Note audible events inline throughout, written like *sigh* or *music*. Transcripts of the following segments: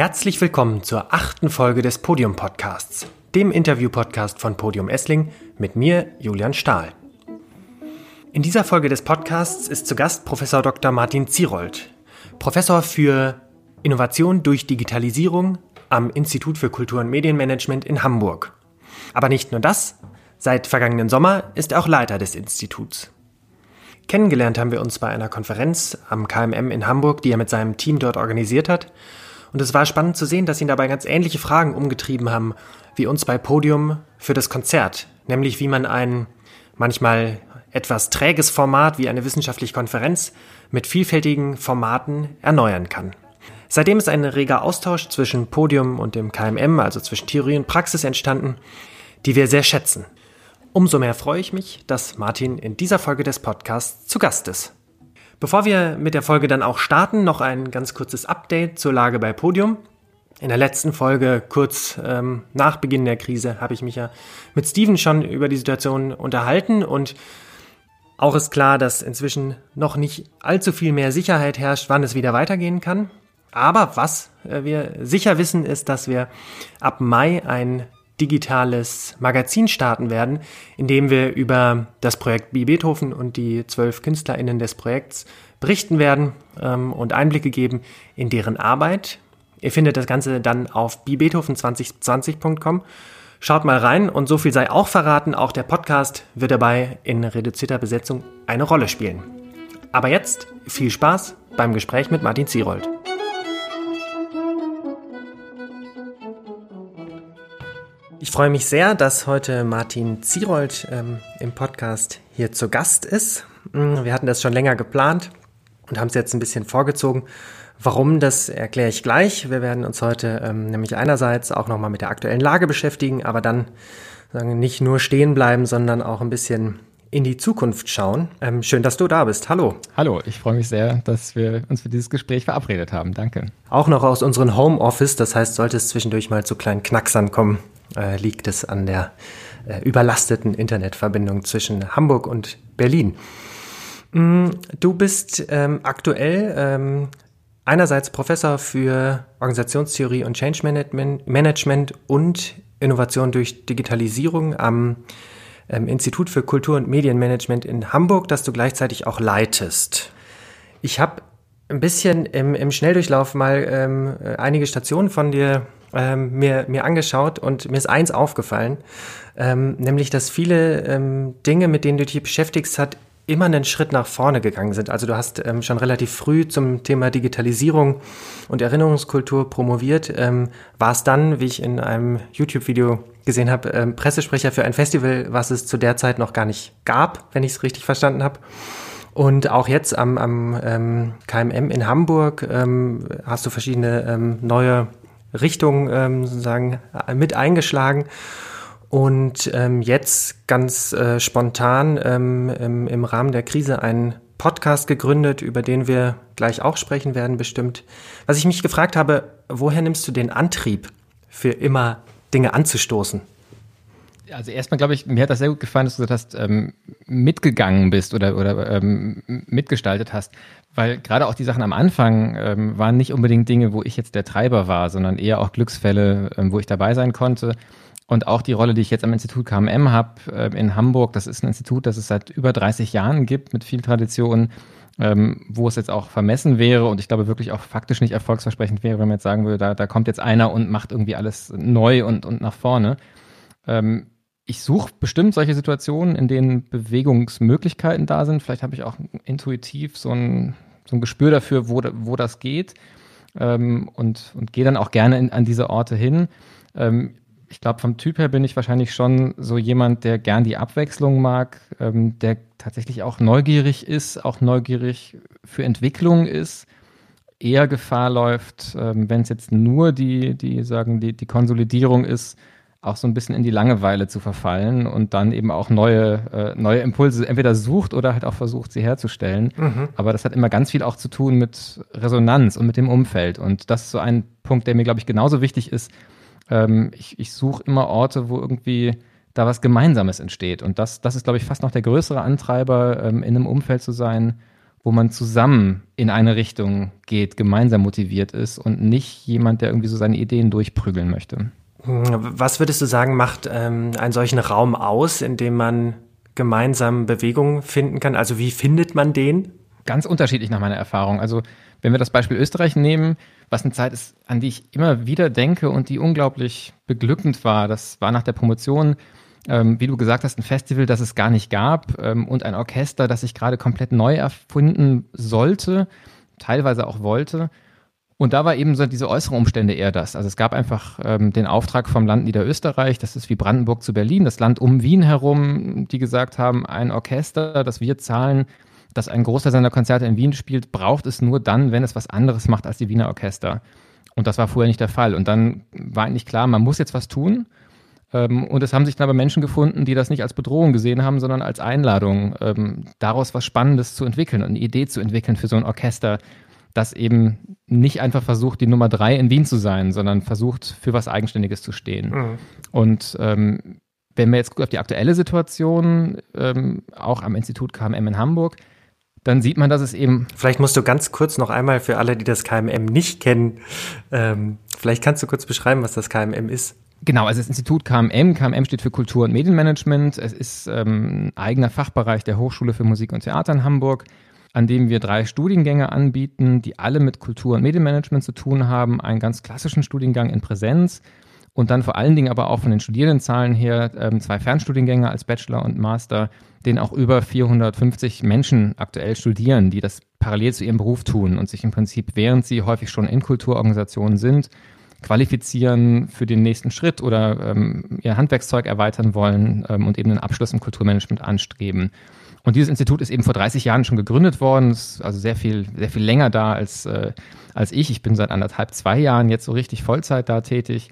Herzlich willkommen zur achten Folge des Podium Podcasts, dem Interview-Podcast von Podium Essling mit mir, Julian Stahl. In dieser Folge des Podcasts ist zu Gast Professor Dr. Martin Zierold, Professor für Innovation durch Digitalisierung am Institut für Kultur- und Medienmanagement in Hamburg. Aber nicht nur das, seit vergangenen Sommer ist er auch Leiter des Instituts. Kennengelernt haben wir uns bei einer Konferenz am KMM in Hamburg, die er mit seinem Team dort organisiert hat. Und es war spannend zu sehen, dass ihn dabei ganz ähnliche Fragen umgetrieben haben wie uns bei Podium für das Konzert, nämlich wie man ein manchmal etwas träges Format wie eine wissenschaftliche Konferenz mit vielfältigen Formaten erneuern kann. Seitdem ist ein reger Austausch zwischen Podium und dem KMM, also zwischen Theorie und Praxis entstanden, die wir sehr schätzen. Umso mehr freue ich mich, dass Martin in dieser Folge des Podcasts zu Gast ist. Bevor wir mit der Folge dann auch starten, noch ein ganz kurzes Update zur Lage bei Podium. In der letzten Folge, kurz ähm, nach Beginn der Krise, habe ich mich ja mit Steven schon über die Situation unterhalten und auch ist klar, dass inzwischen noch nicht allzu viel mehr Sicherheit herrscht, wann es wieder weitergehen kann. Aber was äh, wir sicher wissen, ist, dass wir ab Mai ein digitales Magazin starten werden, in dem wir über das Projekt Bi Beethoven und die zwölf KünstlerInnen des Projekts berichten werden ähm, und Einblicke geben in deren Arbeit. Ihr findet das Ganze dann auf bibeethoven2020.com. Schaut mal rein und so viel sei auch verraten, auch der Podcast wird dabei in reduzierter Besetzung eine Rolle spielen. Aber jetzt viel Spaß beim Gespräch mit Martin Zierold. Ich freue mich sehr, dass heute Martin Zierold ähm, im Podcast hier zu Gast ist. Mm, wir hatten das schon länger geplant und haben es jetzt ein bisschen vorgezogen. Warum, das erkläre ich gleich. Wir werden uns heute ähm, nämlich einerseits auch nochmal mit der aktuellen Lage beschäftigen, aber dann sagen, nicht nur stehen bleiben, sondern auch ein bisschen in die Zukunft schauen. Ähm, schön, dass du da bist. Hallo. Hallo, ich freue mich sehr, dass wir uns für dieses Gespräch verabredet haben. Danke. Auch noch aus unserem Homeoffice, das heißt, sollte es zwischendurch mal zu kleinen Knacksern kommen, äh, liegt es an der äh, überlasteten Internetverbindung zwischen Hamburg und Berlin. Mm, du bist ähm, aktuell ähm, einerseits Professor für Organisationstheorie und Change Management und Innovation durch Digitalisierung am ähm, Institut für Kultur- und Medienmanagement in Hamburg, das du gleichzeitig auch leitest. Ich habe ein bisschen im, im Schnelldurchlauf mal ähm, einige Stationen von dir ähm, mir, mir angeschaut und mir ist eins aufgefallen, ähm, nämlich dass viele ähm, Dinge, mit denen du dich beschäftigst, hat immer einen Schritt nach vorne gegangen sind. Also du hast ähm, schon relativ früh zum Thema Digitalisierung und Erinnerungskultur promoviert, ähm, warst dann, wie ich in einem YouTube-Video gesehen habe, ähm, Pressesprecher für ein Festival, was es zu der Zeit noch gar nicht gab, wenn ich es richtig verstanden habe. Und auch jetzt am, am ähm, KMM in Hamburg ähm, hast du verschiedene ähm, neue Richtungen ähm, sozusagen äh, mit eingeschlagen. Und ähm, jetzt ganz äh, spontan ähm, im, im Rahmen der Krise einen Podcast gegründet, über den wir gleich auch sprechen werden, bestimmt. Was ich mich gefragt habe, woher nimmst du den Antrieb, für immer Dinge anzustoßen? Also erstmal glaube ich, mir hat das sehr gut gefallen, dass du das ähm, mitgegangen bist oder, oder ähm, mitgestaltet hast, weil gerade auch die Sachen am Anfang ähm, waren nicht unbedingt Dinge, wo ich jetzt der Treiber war, sondern eher auch Glücksfälle, ähm, wo ich dabei sein konnte. Und auch die Rolle, die ich jetzt am Institut KMM habe äh, in Hamburg, das ist ein Institut, das es seit über 30 Jahren gibt, mit viel Tradition, ähm, wo es jetzt auch vermessen wäre und ich glaube wirklich auch faktisch nicht erfolgsversprechend wäre, wenn man jetzt sagen würde, da, da kommt jetzt einer und macht irgendwie alles neu und, und nach vorne. Ähm, ich suche bestimmt solche Situationen, in denen Bewegungsmöglichkeiten da sind. Vielleicht habe ich auch intuitiv so ein, so ein Gespür dafür, wo, wo das geht ähm, und, und gehe dann auch gerne in, an diese Orte hin. Ähm, ich glaube, vom Typ her bin ich wahrscheinlich schon so jemand, der gern die Abwechslung mag, ähm, der tatsächlich auch neugierig ist, auch neugierig für Entwicklung ist, eher Gefahr läuft, ähm, wenn es jetzt nur die, die sagen, die, die Konsolidierung ist, auch so ein bisschen in die Langeweile zu verfallen und dann eben auch neue, äh, neue Impulse entweder sucht oder halt auch versucht, sie herzustellen. Mhm. Aber das hat immer ganz viel auch zu tun mit Resonanz und mit dem Umfeld. Und das ist so ein Punkt, der mir, glaube ich, genauso wichtig ist, ähm, ich, ich suche immer Orte, wo irgendwie da was Gemeinsames entsteht. Und das, das ist, glaube ich, fast noch der größere Antreiber, ähm, in einem Umfeld zu sein, wo man zusammen in eine Richtung geht, gemeinsam motiviert ist und nicht jemand, der irgendwie so seine Ideen durchprügeln möchte. Was würdest du sagen, macht ähm, einen solchen Raum aus, in dem man gemeinsam Bewegung finden kann? Also wie findet man den? Ganz unterschiedlich nach meiner Erfahrung. Also wenn wir das Beispiel Österreich nehmen, was eine Zeit ist, an die ich immer wieder denke und die unglaublich beglückend war, das war nach der Promotion, ähm, wie du gesagt hast, ein Festival, das es gar nicht gab ähm, und ein Orchester, das sich gerade komplett neu erfinden sollte, teilweise auch wollte. Und da war eben so diese äußeren Umstände eher das. Also es gab einfach ähm, den Auftrag vom Land Niederösterreich, das ist wie Brandenburg zu Berlin, das Land um Wien herum, die gesagt haben, ein Orchester, das wir zahlen, das ein Großteil seiner Konzerte in Wien spielt, braucht es nur dann, wenn es was anderes macht als die Wiener Orchester. Und das war vorher nicht der Fall. Und dann war eigentlich klar, man muss jetzt was tun. Ähm, und es haben sich dann aber Menschen gefunden, die das nicht als Bedrohung gesehen haben, sondern als Einladung, ähm, daraus was Spannendes zu entwickeln und eine Idee zu entwickeln für so ein Orchester, das eben nicht einfach versucht, die Nummer drei in Wien zu sein, sondern versucht, für was Eigenständiges zu stehen. Mhm. Und ähm, wenn wir jetzt auf die aktuelle Situation, ähm, auch am Institut KMM in Hamburg, dann sieht man, dass es eben. Vielleicht musst du ganz kurz noch einmal für alle, die das KMM nicht kennen, ähm, vielleicht kannst du kurz beschreiben, was das KMM ist. Genau, also das Institut KMM, KMM steht für Kultur- und Medienmanagement. Es ist ähm, ein eigener Fachbereich der Hochschule für Musik und Theater in Hamburg an dem wir drei Studiengänge anbieten, die alle mit Kultur- und Medienmanagement zu tun haben. Einen ganz klassischen Studiengang in Präsenz und dann vor allen Dingen aber auch von den Studierendenzahlen her ähm, zwei Fernstudiengänge als Bachelor und Master, den auch über 450 Menschen aktuell studieren, die das parallel zu ihrem Beruf tun und sich im Prinzip, während sie häufig schon in Kulturorganisationen sind, qualifizieren für den nächsten Schritt oder ähm, ihr Handwerkszeug erweitern wollen ähm, und eben einen Abschluss im Kulturmanagement anstreben. Und dieses Institut ist eben vor 30 Jahren schon gegründet worden, ist also sehr viel, sehr viel länger da als, äh, als ich. Ich bin seit anderthalb, zwei Jahren jetzt so richtig Vollzeit da tätig.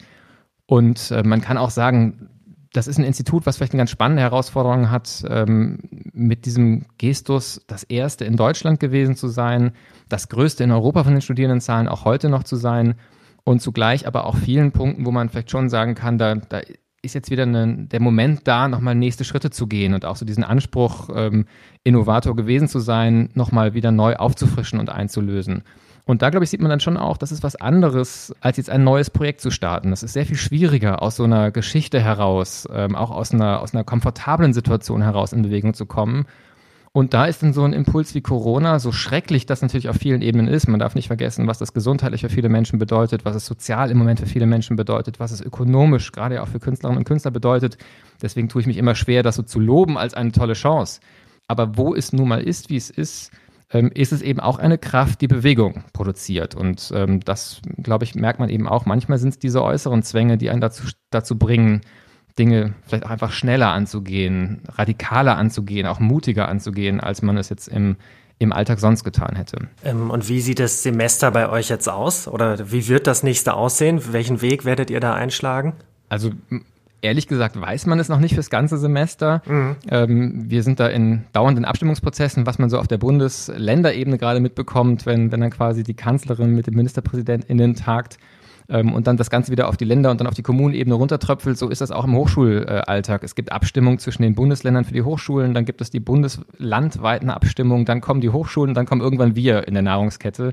Und äh, man kann auch sagen, das ist ein Institut, was vielleicht eine ganz spannende Herausforderung hat, ähm, mit diesem Gestus das erste in Deutschland gewesen zu sein, das größte in Europa von den Studierendenzahlen auch heute noch zu sein und zugleich aber auch vielen Punkten, wo man vielleicht schon sagen kann, da, da ist jetzt wieder eine, der Moment da, nochmal nächste Schritte zu gehen und auch so diesen Anspruch, ähm, Innovator gewesen zu sein, nochmal wieder neu aufzufrischen und einzulösen. Und da, glaube ich, sieht man dann schon auch, das ist was anderes, als jetzt ein neues Projekt zu starten. Das ist sehr viel schwieriger, aus so einer Geschichte heraus, ähm, auch aus einer, aus einer komfortablen Situation heraus in Bewegung zu kommen und da ist dann so ein Impuls wie Corona, so schrecklich das natürlich auf vielen Ebenen ist. Man darf nicht vergessen, was das gesundheitlich für viele Menschen bedeutet, was es sozial im Moment für viele Menschen bedeutet, was es ökonomisch gerade auch für Künstlerinnen und Künstler bedeutet. Deswegen tue ich mich immer schwer, das so zu loben als eine tolle Chance. Aber wo es nun mal ist, wie es ist, ähm, ist es eben auch eine Kraft, die Bewegung produziert. Und ähm, das, glaube ich, merkt man eben auch. Manchmal sind es diese äußeren Zwänge, die einen dazu, dazu bringen, Dinge vielleicht auch einfach schneller anzugehen, radikaler anzugehen, auch mutiger anzugehen, als man es jetzt im, im Alltag sonst getan hätte. Ähm, und wie sieht das Semester bei euch jetzt aus? Oder wie wird das nächste aussehen? Welchen Weg werdet ihr da einschlagen? Also ehrlich gesagt weiß man es noch nicht fürs ganze Semester. Mhm. Ähm, wir sind da in dauernden Abstimmungsprozessen, was man so auf der Bundesländerebene gerade mitbekommt, wenn, wenn dann quasi die Kanzlerin mit dem Ministerpräsidenten tagt ähm, und dann das Ganze wieder auf die Länder und dann auf die Kommunenebene runtertröpfelt. So ist das auch im Hochschulalltag. Es gibt Abstimmungen zwischen den Bundesländern für die Hochschulen, dann gibt es die bundeslandweiten Abstimmungen, dann kommen die Hochschulen, dann kommen irgendwann wir in der Nahrungskette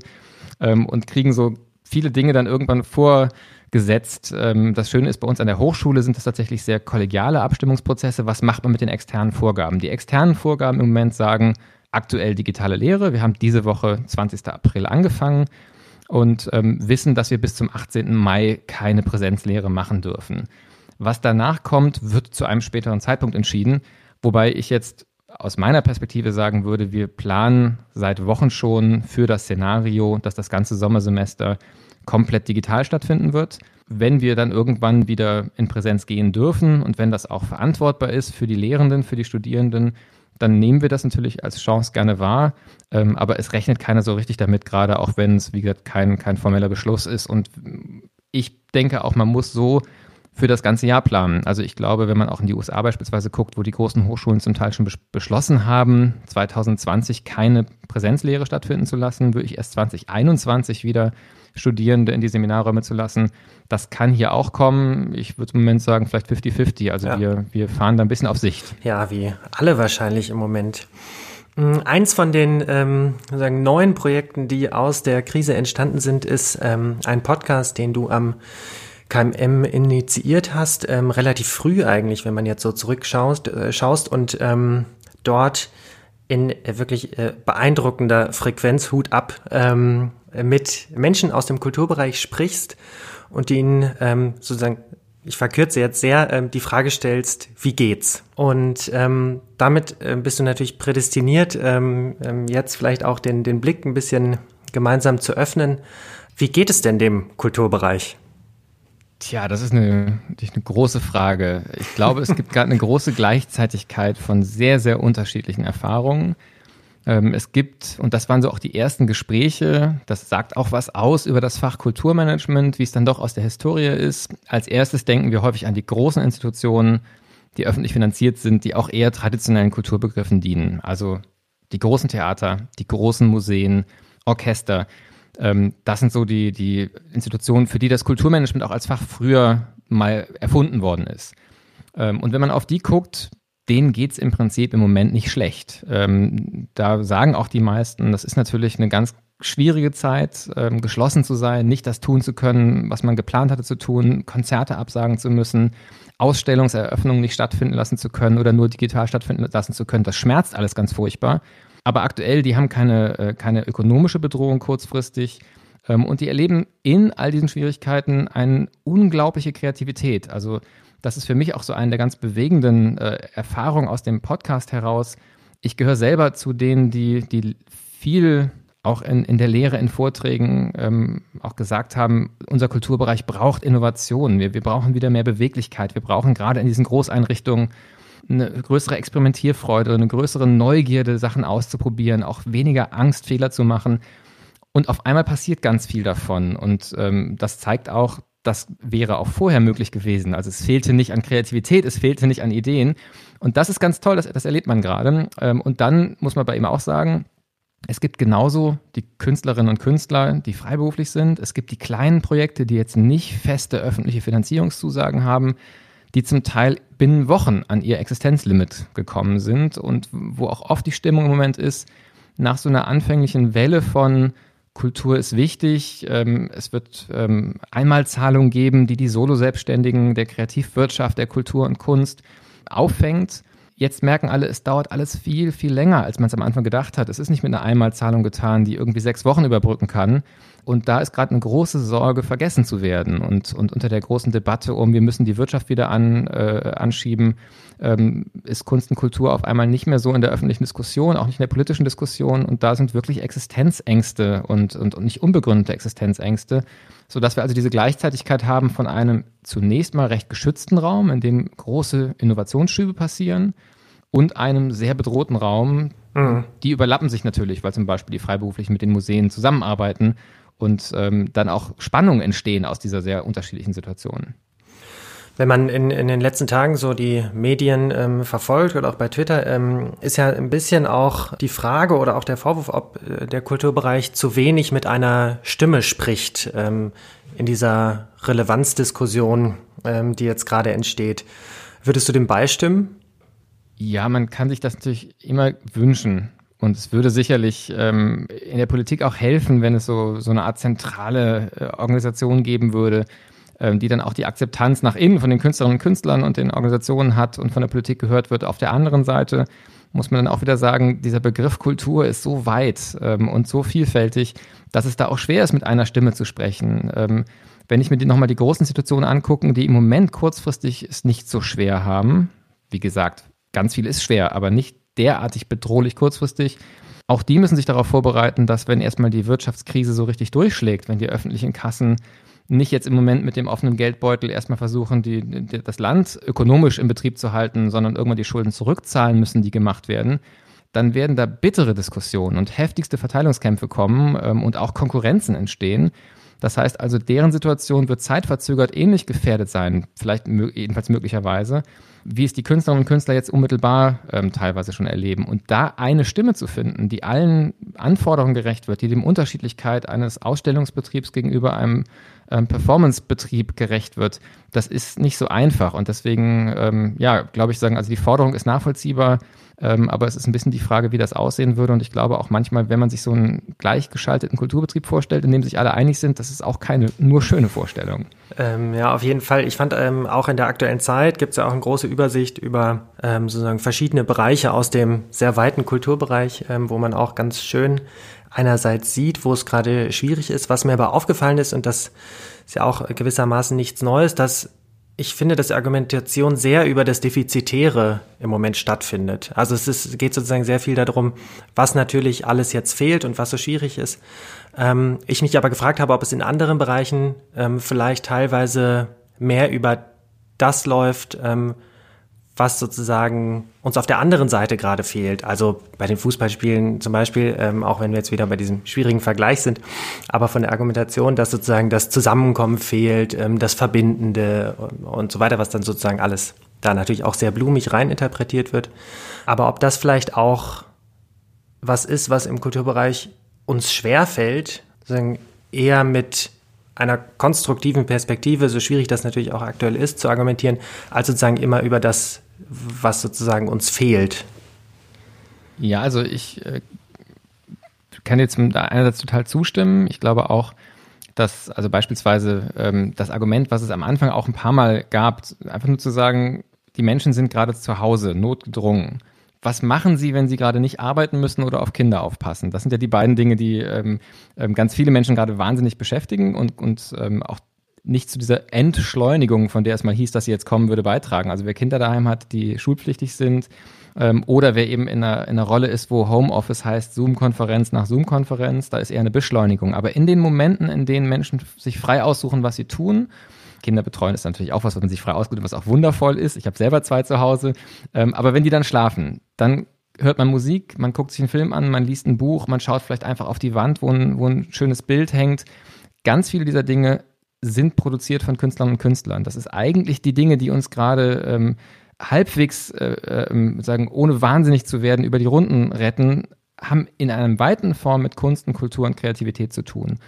ähm, und kriegen so viele Dinge dann irgendwann vorgesetzt. Ähm, das Schöne ist, bei uns an der Hochschule sind das tatsächlich sehr kollegiale Abstimmungsprozesse. Was macht man mit den externen Vorgaben? Die externen Vorgaben im Moment sagen, aktuell digitale Lehre. Wir haben diese Woche, 20. April, angefangen und ähm, wissen, dass wir bis zum 18. Mai keine Präsenzlehre machen dürfen. Was danach kommt, wird zu einem späteren Zeitpunkt entschieden, wobei ich jetzt aus meiner Perspektive sagen würde, wir planen seit Wochen schon für das Szenario, dass das ganze Sommersemester komplett digital stattfinden wird. Wenn wir dann irgendwann wieder in Präsenz gehen dürfen und wenn das auch verantwortbar ist für die Lehrenden, für die Studierenden, dann nehmen wir das natürlich als Chance gerne wahr. Ähm, aber es rechnet keiner so richtig damit, gerade auch wenn es, wie gesagt, kein, kein formeller Beschluss ist. Und ich denke auch, man muss so für das ganze Jahr planen. Also ich glaube, wenn man auch in die USA beispielsweise guckt, wo die großen Hochschulen zum Teil schon beschlossen haben, 2020 keine Präsenzlehre stattfinden zu lassen, würde ich erst 2021 wieder Studierende in die Seminarräume zu lassen. Das kann hier auch kommen. Ich würde im Moment sagen, vielleicht 50-50. Also ja. wir, wir fahren da ein bisschen auf Sicht. Ja, wie alle wahrscheinlich im Moment. Mm, eins von den ähm, sagen, neuen Projekten, die aus der Krise entstanden sind, ist ähm, ein Podcast, den du am KMM initiiert hast, ähm, relativ früh eigentlich, wenn man jetzt so zurückschaust äh, schaust und ähm, dort in äh, wirklich äh, beeindruckender Frequenz Hut ab ähm, mit Menschen aus dem Kulturbereich sprichst und ihnen ähm, sozusagen ich verkürze jetzt sehr, ähm, die Frage stellst, wie geht's? Und ähm, damit äh, bist du natürlich prädestiniert, ähm, ähm, jetzt vielleicht auch den, den Blick ein bisschen gemeinsam zu öffnen. Wie geht es denn dem Kulturbereich? Tja, das ist eine, eine große Frage. Ich glaube, es gibt gerade eine große Gleichzeitigkeit von sehr, sehr unterschiedlichen Erfahrungen. Ähm, es gibt, und das waren so auch die ersten Gespräche, das sagt auch was aus über das Fach Kulturmanagement, wie es dann doch aus der Historie ist. Als erstes denken wir häufig an die großen Institutionen, die öffentlich finanziert sind, die auch eher traditionellen Kulturbegriffen dienen. Also die großen Theater, die großen Museen, Orchester. Ähm, das sind so die, die Institutionen, für die das Kulturmanagement auch als Fach früher mal erfunden worden ist. Ähm, und wenn man auf die guckt, denen geht's im Prinzip im Moment nicht schlecht. Ähm, da sagen auch die meisten, das ist natürlich eine ganz schwierige Zeit, ähm, geschlossen zu sein, nicht das tun zu können, was man geplant hatte zu tun, Konzerte absagen zu müssen, Ausstellungseröffnungen nicht stattfinden lassen zu können oder nur digital stattfinden lassen zu können. Das schmerzt alles ganz furchtbar. Aber aktuell, die haben keine, äh, keine ökonomische Bedrohung kurzfristig. Ähm, und die erleben in all diesen Schwierigkeiten eine unglaubliche Kreativität. Also das ist für mich auch so eine der ganz bewegenden äh, Erfahrungen aus dem Podcast heraus. Ich gehöre selber zu denen, die, die viel auch in, in der Lehre, in Vorträgen ähm, auch gesagt haben, unser Kulturbereich braucht Innovation. Wir, wir brauchen wieder mehr Beweglichkeit. Wir brauchen gerade in diesen Großeinrichtungen eine größere Experimentierfreude, eine größere Neugierde, Sachen auszuprobieren, auch weniger Angst, Fehler zu machen. Und auf einmal passiert ganz viel davon. Und ähm, das zeigt auch, das wäre auch vorher möglich gewesen. Also es fehlte nicht an Kreativität, es fehlte nicht an Ideen. Und das ist ganz toll, das, das erlebt man gerade. Ähm, und dann muss man bei ihm auch sagen, es gibt genauso die Künstlerinnen und Künstler, die freiberuflich sind. Es gibt die kleinen Projekte, die jetzt nicht feste öffentliche Finanzierungszusagen haben, die zum Teil binnen Wochen an ihr Existenzlimit gekommen sind und wo auch oft die Stimmung im Moment ist, nach so einer anfänglichen Welle von Kultur ist wichtig. Ähm, es wird ähm, Einmalzahlungen geben, die die Solo-Selbstständigen der Kreativwirtschaft, der Kultur und Kunst auffängt. Jetzt merken alle, es dauert alles viel, viel länger, als man es am Anfang gedacht hat. Es ist nicht mit einer Einmalzahlung getan, die irgendwie sechs Wochen überbrücken kann. Und da ist gerade eine große Sorge, vergessen zu werden. Und, und unter der großen Debatte um, wir müssen die Wirtschaft wieder an, äh, anschieben, ähm, ist Kunst und Kultur auf einmal nicht mehr so in der öffentlichen Diskussion, auch nicht in der politischen Diskussion. Und da sind wirklich Existenzängste und, und, und nicht unbegründete Existenzängste, sodass wir also diese Gleichzeitigkeit haben von einem zunächst mal recht geschützten Raum, in dem große Innovationsschübe passieren, und einem sehr bedrohten Raum. Mhm. Die überlappen sich natürlich, weil zum Beispiel die Freiberuflichen mit den Museen zusammenarbeiten und ähm, dann auch Spannungen entstehen aus dieser sehr unterschiedlichen Situation. Wenn man in, in den letzten Tagen so die Medien ähm, verfolgt oder auch bei Twitter, ähm, ist ja ein bisschen auch die Frage oder auch der Vorwurf, ob äh, der Kulturbereich zu wenig mit einer Stimme spricht ähm, in dieser Relevanzdiskussion, ähm, die jetzt gerade entsteht. Würdest du dem beistimmen? Ja, man kann sich das natürlich immer wünschen. Und es würde sicherlich ähm, in der Politik auch helfen, wenn es so, so eine Art zentrale äh, Organisation geben würde, ähm, die dann auch die Akzeptanz nach innen von den Künstlerinnen und Künstlern und den Organisationen hat und von der Politik gehört wird. Auf der anderen Seite muss man dann auch wieder sagen, dieser Begriff Kultur ist so weit ähm, und so vielfältig, dass es da auch schwer ist, mit einer Stimme zu sprechen. Ähm, wenn ich mir nochmal die großen Institutionen angucke, die im Moment kurzfristig es nicht so schwer haben, wie gesagt, ganz viel ist schwer, aber nicht derartig bedrohlich kurzfristig. Auch die müssen sich darauf vorbereiten, dass wenn erstmal die Wirtschaftskrise so richtig durchschlägt, wenn die öffentlichen Kassen nicht jetzt im Moment mit dem offenen Geldbeutel erstmal versuchen, die, die, das Land ökonomisch in Betrieb zu halten, sondern irgendwann die Schulden zurückzahlen müssen, die gemacht werden, dann werden da bittere Diskussionen und heftigste Verteilungskämpfe kommen ähm, und auch Konkurrenzen entstehen. Das heißt also, deren Situation wird zeitverzögert ähnlich gefährdet sein, vielleicht jedenfalls möglicherweise, wie es die Künstlerinnen und Künstler jetzt unmittelbar ähm, teilweise schon erleben. Und da eine Stimme zu finden, die allen Anforderungen gerecht wird, die dem Unterschiedlichkeit eines Ausstellungsbetriebs gegenüber einem ähm, Performance-Betrieb gerecht wird, das ist nicht so einfach. Und deswegen, ähm, ja, glaube ich, sagen, also die Forderung ist nachvollziehbar, ähm, aber es ist ein bisschen die Frage, wie das aussehen würde. Und ich glaube auch manchmal, wenn man sich so einen gleichgeschalteten Kulturbetrieb vorstellt, in dem sich alle einig sind, das ist auch keine nur schöne Vorstellung. Ähm, ja, auf jeden Fall. Ich fand ähm, auch in der aktuellen Zeit gibt es ja auch eine große Übersicht über ähm, sozusagen verschiedene Bereiche aus dem sehr weiten Kulturbereich, ähm, wo man auch ganz schön einerseits sieht, wo es gerade schwierig ist. Was mir aber aufgefallen ist, und das ist ja auch gewissermaßen nichts Neues, dass ich finde, dass die Argumentation sehr über das Defizitäre im Moment stattfindet. Also es ist, geht sozusagen sehr viel darum, was natürlich alles jetzt fehlt und was so schwierig ist. Ähm, ich mich aber gefragt habe, ob es in anderen Bereichen ähm, vielleicht teilweise mehr über das läuft, ähm, was sozusagen uns auf der anderen Seite gerade fehlt. Also bei den Fußballspielen zum Beispiel, ähm, auch wenn wir jetzt wieder bei diesem schwierigen Vergleich sind, aber von der Argumentation, dass sozusagen das Zusammenkommen fehlt, ähm, das Verbindende und, und so weiter, was dann sozusagen alles da natürlich auch sehr blumig reininterpretiert wird. Aber ob das vielleicht auch was ist, was im Kulturbereich uns schwerfällt, sozusagen eher mit einer konstruktiven Perspektive, so schwierig das natürlich auch aktuell ist, zu argumentieren, als sozusagen immer über das was sozusagen uns fehlt. Ja, also ich äh, kann jetzt einerseits total zustimmen. Ich glaube auch, dass, also beispielsweise ähm, das Argument, was es am Anfang auch ein paar Mal gab, einfach nur zu sagen, die Menschen sind gerade zu Hause, notgedrungen. Was machen sie, wenn sie gerade nicht arbeiten müssen oder auf Kinder aufpassen? Das sind ja die beiden Dinge, die ähm, ähm ganz viele Menschen gerade wahnsinnig beschäftigen und, und ähm, auch nicht zu dieser Entschleunigung, von der es mal hieß, dass sie jetzt kommen würde, beitragen. Also wer Kinder daheim hat, die schulpflichtig sind, ähm, oder wer eben in einer, in einer Rolle ist, wo Homeoffice heißt Zoom-Konferenz nach Zoom-Konferenz, da ist eher eine Beschleunigung. Aber in den Momenten, in denen Menschen sich frei aussuchen, was sie tun, Kinder betreuen ist natürlich auch was, was man sich frei ausgeht und was auch wundervoll ist. Ich habe selber zwei zu Hause. Ähm, aber wenn die dann schlafen, dann hört man Musik, man guckt sich einen Film an, man liest ein Buch, man schaut vielleicht einfach auf die Wand, wo ein, wo ein schönes Bild hängt. Ganz viele dieser Dinge sind produziert von Künstlern und Künstlern. Das ist eigentlich die Dinge, die uns gerade ähm, halbwegs, äh, äh, sagen, ohne wahnsinnig zu werden, über die Runden retten, haben in einer weiten Form mit Kunst und Kultur und Kreativität zu tun.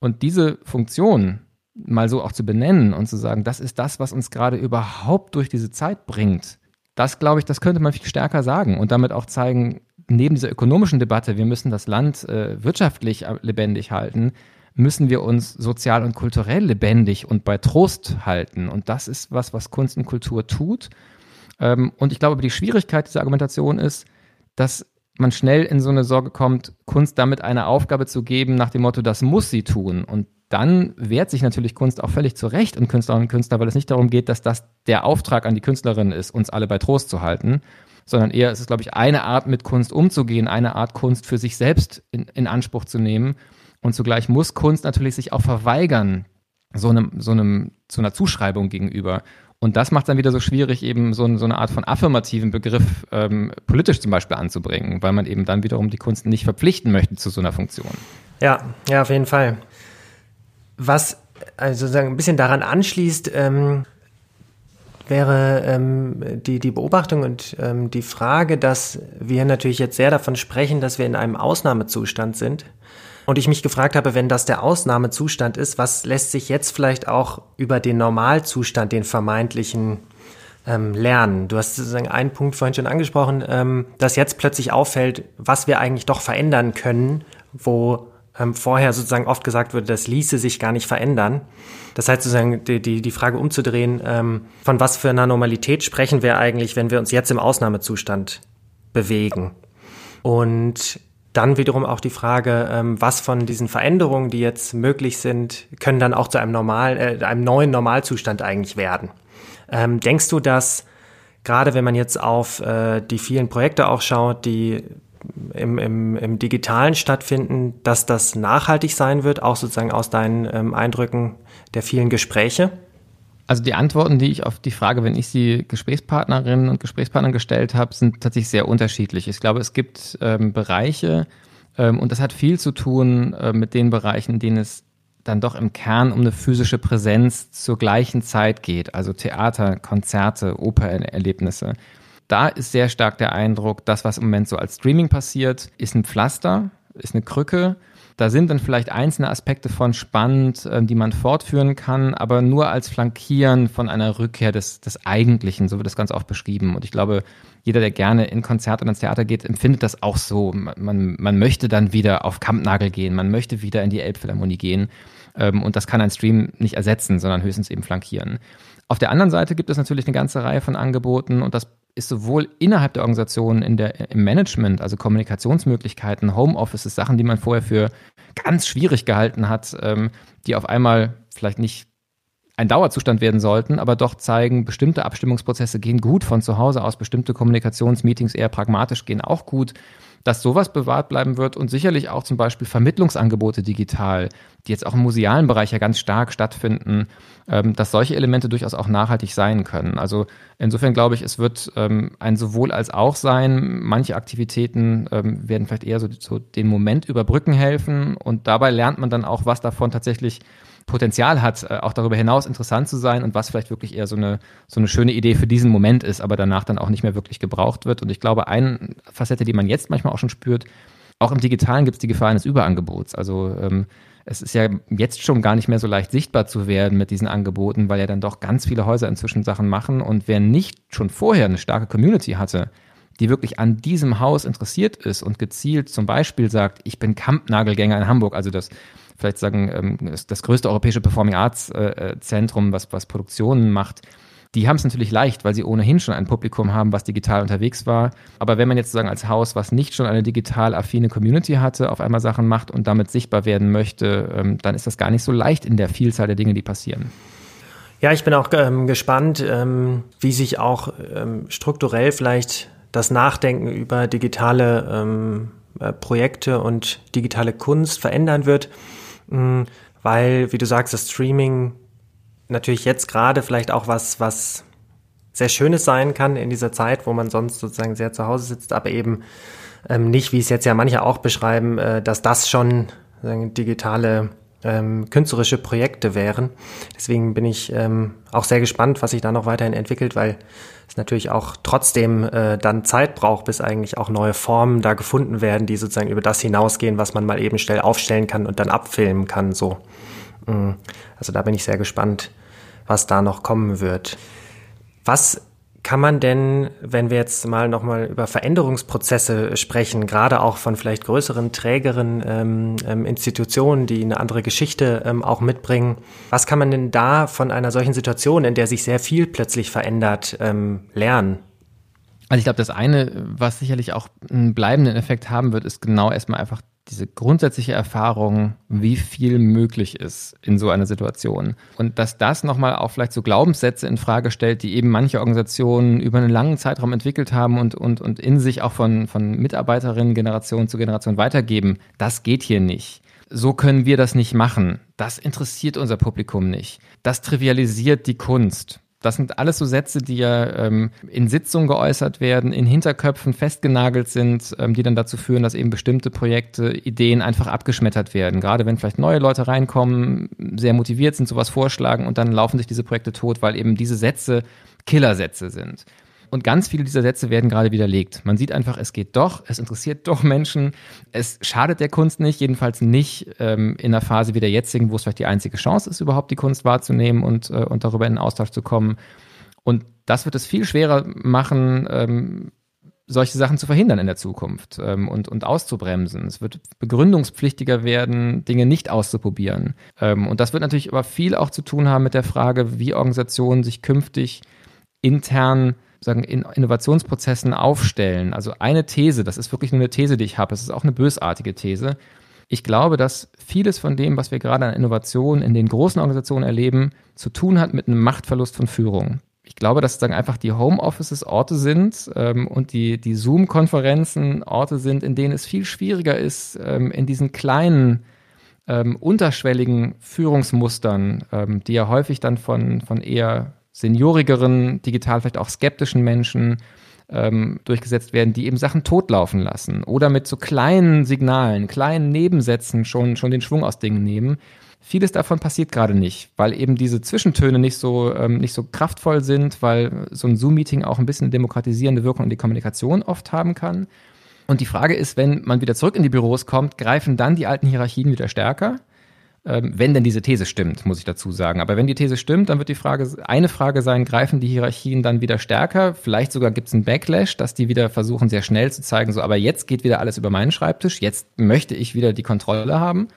Und diese Funktion mal so auch zu benennen und zu sagen, das ist das, was uns gerade überhaupt durch diese Zeit bringt, das glaube ich, das könnte man viel stärker sagen und damit auch zeigen, neben dieser ökonomischen Debatte, wir müssen das Land äh, wirtschaftlich lebendig halten, müssen wir uns sozial und kulturell lebendig und bei Trost halten. Und das ist was, was Kunst und Kultur tut. Ähm, und ich glaube, die Schwierigkeit dieser Argumentation ist, dass man schnell in so eine Sorge kommt, Kunst damit eine Aufgabe zu geben, nach dem Motto, das muss sie tun. Und dann wehrt sich natürlich Kunst auch völlig zurecht und Künstlerinnen und Künstler, weil es nicht darum geht, dass das der Auftrag an die Künstlerin ist, uns alle bei Trost zu halten, sondern eher ist es, glaube ich, eine Art, mit Kunst umzugehen, eine Art, Kunst für sich selbst in, in Anspruch zu nehmen und zugleich muss Kunst natürlich sich auch verweigern, so einem, so einem, zu einer Zuschreibung gegenüber. Und das macht dann wieder so schwierig, eben so, so eine Art von affirmativen Begriff ähm, politisch zum Beispiel anzubringen, weil man eben dann wiederum die Kunst nicht verpflichten möchte zu so einer Funktion. Ja, ja, auf jeden Fall. Was also sozusagen ein bisschen daran anschließt, ähm, wäre ähm, die, die Beobachtung und ähm, die Frage, dass wir natürlich jetzt sehr davon sprechen, dass wir in einem Ausnahmezustand sind und ich mich gefragt habe, wenn das der Ausnahmezustand ist, was lässt sich jetzt vielleicht auch über den Normalzustand, den vermeintlichen, ähm, lernen? Du hast sozusagen einen Punkt vorhin schon angesprochen, ähm, dass jetzt plötzlich auffällt, was wir eigentlich doch verändern können, wo ähm, vorher sozusagen oft gesagt wurde, das ließe sich gar nicht verändern. Das heißt sozusagen die, die, die Frage umzudrehen, ähm, von was für einer Normalität sprechen wir eigentlich, wenn wir uns jetzt im Ausnahmezustand bewegen? Und dann wiederum auch die Frage, ähm, was von diesen Veränderungen, die jetzt möglich sind, können dann auch zu einem normal, äh, einem neuen Normalzustand eigentlich werden. Ähm, denkst du, dass gerade wenn man jetzt auf äh, die vielen Projekte auch schaut, die im, im, im Digitalen stattfinden, dass das nachhaltig sein wird, auch sozusagen aus deinen ähm, Eindrücken der vielen Gespräche? Also die Antworten, die ich auf die Frage, wenn ich sie Gesprächspartnerinnen und Gesprächspartnern gestellt habe, sind tatsächlich sehr unterschiedlich. Ich glaube, es gibt ähm, Bereiche, ähm, und das hat viel zu tun äh, mit den Bereichen, in denen es dann doch im Kern um eine physische Präsenz zur gleichen Zeit geht, also Theater, Konzerte, Opererlebnisse. Da ist sehr stark der Eindruck, das, was im Moment so als Streaming passiert, ist ein Pflaster, ist eine Krücke Da sind dann vielleicht einzelne Aspekte von spannend, äh, die man fortführen kann, aber nur als Flankieren von einer Rückkehr des, des Eigentlichen, so wird das ganz oft beschrieben. Und ich glaube, jeder, der gerne in Konzert oder ins Theater geht, empfindet das auch so. Man, man möchte dann wieder auf Kampnagel gehen, man möchte wieder in die Elbphilharmonie gehen. Ähm, und das kann ein Stream nicht ersetzen, sondern höchstens eben flankieren. Auf der anderen Seite gibt es natürlich eine ganze Reihe von Angeboten und das ist sowohl innerhalb der Organisation in der, im Management, also Kommunikationsmöglichkeiten, Homeoffices, Sachen, die man vorher für ganz schwierig gehalten hat, ähm, die auf einmal vielleicht nicht ein Dauerzustand werden sollten, aber doch zeigen, bestimmte Abstimmungsprozesse gehen gut von zu Hause aus, bestimmte Kommunikationsmeetings eher pragmatisch gehen auch gut dass sowas bewahrt bleiben wird und sicherlich auch zum Beispiel Vermittlungsangebote digital, die jetzt auch im musealen Bereich ja ganz stark stattfinden, ähm, dass solche Elemente durchaus auch nachhaltig sein können. Also insofern glaube ich, es wird ähm, ein sowohl als auch sein. Manche Aktivitäten ähm, werden vielleicht eher so, so den Moment überbrücken helfen und dabei lernt man dann auch, was davon tatsächlich Potenzial hat, äh, auch darüber hinaus interessant zu sein und was vielleicht wirklich eher so eine, so eine schöne Idee für diesen Moment ist, aber danach dann auch nicht mehr wirklich gebraucht wird. Und ich glaube, eine Facette, die man jetzt manchmal auch schon spürt, auch im Digitalen gibt es die Gefahr eines Überangebots. Also ähm, es ist ja jetzt schon gar nicht mehr so leicht sichtbar zu werden mit diesen Angeboten, weil ja dann doch ganz viele Häuser inzwischen Sachen machen. Und wer nicht schon vorher eine starke Community hatte, die wirklich an diesem Haus interessiert ist und gezielt zum Beispiel sagt, ich bin Kampnagelgänger in Hamburg, also das vielleicht sagen, ähm, das größte europäische Performing Arts äh, äh, Zentrum, was, was Produktionen macht, die haben es natürlich leicht, weil sie ohnehin schon ein Publikum haben, was digital unterwegs war. Aber wenn man jetzt sozusagen als Haus, was nicht schon eine digital affine Community hatte, auf einmal Sachen macht und damit sichtbar werden möchte, ähm, dann ist das gar nicht so leicht in der Vielzahl der Dinge, die passieren. Ja, ich bin auch ähm, gespannt, ähm, wie sich auch ähm, strukturell vielleicht das Nachdenken über digitale ähm, äh, Projekte und digitale Kunst verändern wird. Mm, weil, wie du sagst, das Streaming natürlich jetzt gerade vielleicht auch was, was sehr Schönes sein kann in dieser Zeit, wo man sonst sozusagen sehr zu Hause sitzt, aber eben ähm, nicht, wie es jetzt ja manche auch beschreiben, äh, dass das schon digitale ähm, künstlerische Projekte wären. Deswegen bin ich ähm, auch sehr gespannt, was sich da noch weiterhin entwickelt, weil es natürlich auch trotzdem äh, dann Zeit braucht, bis eigentlich auch neue Formen da gefunden werden, die sozusagen über das hinausgehen, was man mal eben schnell aufstellen kann und dann abfilmen kann. So, mm. also da bin ich sehr gespannt, was da noch kommen wird. Was kann man denn, wenn wir jetzt mal nochmal über Veränderungsprozesse sprechen, gerade auch von vielleicht größeren, trägeren ähm, ähm, Institutionen, die eine andere Geschichte ähm, auch mitbringen, was kann man denn da von einer solchen Situation, in der sich sehr viel plötzlich verändert, ähm, lernen? Also ich glaube, das eine, was sicherlich auch einen bleibenden Effekt haben wird, ist genau erstmal einfach diese grundsätzliche Erfahrung, wie viel möglich ist in so einer Situation. Und dass das nochmal auch vielleicht so Glaubenssätze in Frage stellt, die eben manche Organisationen über einen langen Zeitraum entwickelt haben und, und, und in sich auch von, von Mitarbeiterinnen Generation zu Generation weitergeben. Das geht hier nicht. So können wir das nicht machen. Das interessiert unser Publikum nicht. Das trivialisiert die Kunst. Das sind alles so Sätze, die ja ähm, in Sitzungen geäußert werden, in Hinterköpfen festgenagelt sind, ähm, die dann dazu führen, dass eben bestimmte Projekte, Ideen einfach abgeschmettert werden. Gerade wenn vielleicht neue Leute reinkommen, sehr motiviert sind, sowas vorschlagen und dann laufen sich diese Projekte tot, weil eben diese Sätze Killersätze sind. Und ganz viele dieser Sätze werden gerade widerlegt. Man sieht einfach, es geht doch, es interessiert doch Menschen, es schadet der Kunst nicht, jedenfalls nicht ähm, in einer Phase wie der jetzigen, wo es vielleicht die einzige Chance ist, überhaupt die Kunst wahrzunehmen und, äh, und darüber in den Austausch zu kommen. Und das wird es viel schwerer machen, ähm, solche Sachen zu verhindern in der Zukunft ähm, und, und auszubremsen. Es wird begründungspflichtiger werden, Dinge nicht auszuprobieren. Ähm, und das wird natürlich aber viel auch zu tun haben mit der Frage, wie Organisationen sich künftig intern sagen, in Innovationsprozessen aufstellen. Also eine These, das ist wirklich nur eine These, die ich habe, es ist auch eine bösartige These. Ich glaube, dass vieles von dem, was wir gerade an Innovationen in den großen Organisationen erleben, zu tun hat mit einem Machtverlust von Führung. Ich glaube, dass sozusagen einfach die Homeoffices Orte sind ähm, und die, die Zoom-Konferenzen Orte sind, in denen es viel schwieriger ist, ähm, in diesen kleinen, ähm, unterschwelligen Führungsmustern, ähm, die ja häufig dann von, von eher seniorigeren, digital vielleicht auch skeptischen Menschen ähm, durchgesetzt werden, die eben Sachen totlaufen lassen oder mit so kleinen Signalen, kleinen Nebensätzen schon, schon den Schwung aus Dingen nehmen. Vieles davon passiert gerade nicht, weil eben diese Zwischentöne nicht so, ähm, nicht so kraftvoll sind, weil so ein Zoom-Meeting auch ein bisschen eine demokratisierende Wirkung in die Kommunikation oft haben kann. Und die Frage ist, wenn man wieder zurück in die Büros kommt, greifen dann die alten Hierarchien wieder stärker? Ähm, wenn denn diese These stimmt, muss ich dazu sagen. Aber wenn die These stimmt, dann wird die Frage, eine Frage sein, greifen die Hierarchien dann wieder stärker? Vielleicht sogar gibt es einen Backlash, dass die wieder versuchen, sehr schnell zu zeigen, so, aber jetzt geht wieder alles über meinen Schreibtisch, jetzt möchte ich wieder die Kontrolle haben.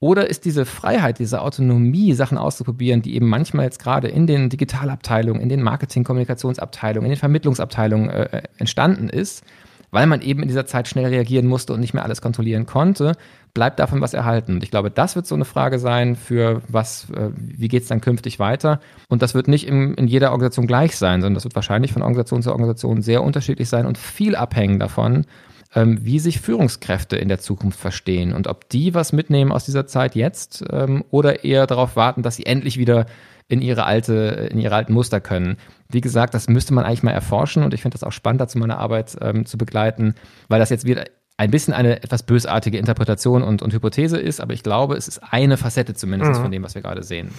Oder ist diese Freiheit, diese Autonomie, Sachen auszuprobieren, die eben manchmal jetzt gerade in den Digitalabteilungen, in den Marketing-Kommunikationsabteilungen, in den Vermittlungsabteilungen äh, entstanden ist, weil man eben in dieser Zeit schnell reagieren musste und nicht mehr alles kontrollieren konnte, bleibt davon was erhalten. Und ich glaube, das wird so eine Frage sein für was, äh, wie geht es dann künftig weiter? Und das wird nicht in, in jeder Organisation gleich sein, sondern das wird wahrscheinlich von Organisation zu Organisation sehr unterschiedlich sein und viel abhängen davon, ähm, wie sich Führungskräfte in der Zukunft verstehen und ob die was mitnehmen aus dieser Zeit jetzt ähm, oder eher darauf warten, dass sie endlich wieder in ihre alte, in ihre alten Muster können. Wie gesagt, das müsste man eigentlich mal erforschen und ich finde das auch spannend, dazu meine Arbeit ähm, zu begleiten, weil das jetzt wieder ein bisschen eine etwas bösartige Interpretation und, und Hypothese ist, aber ich glaube, es ist eine Facette zumindest mhm. von dem, was wir gerade sehen.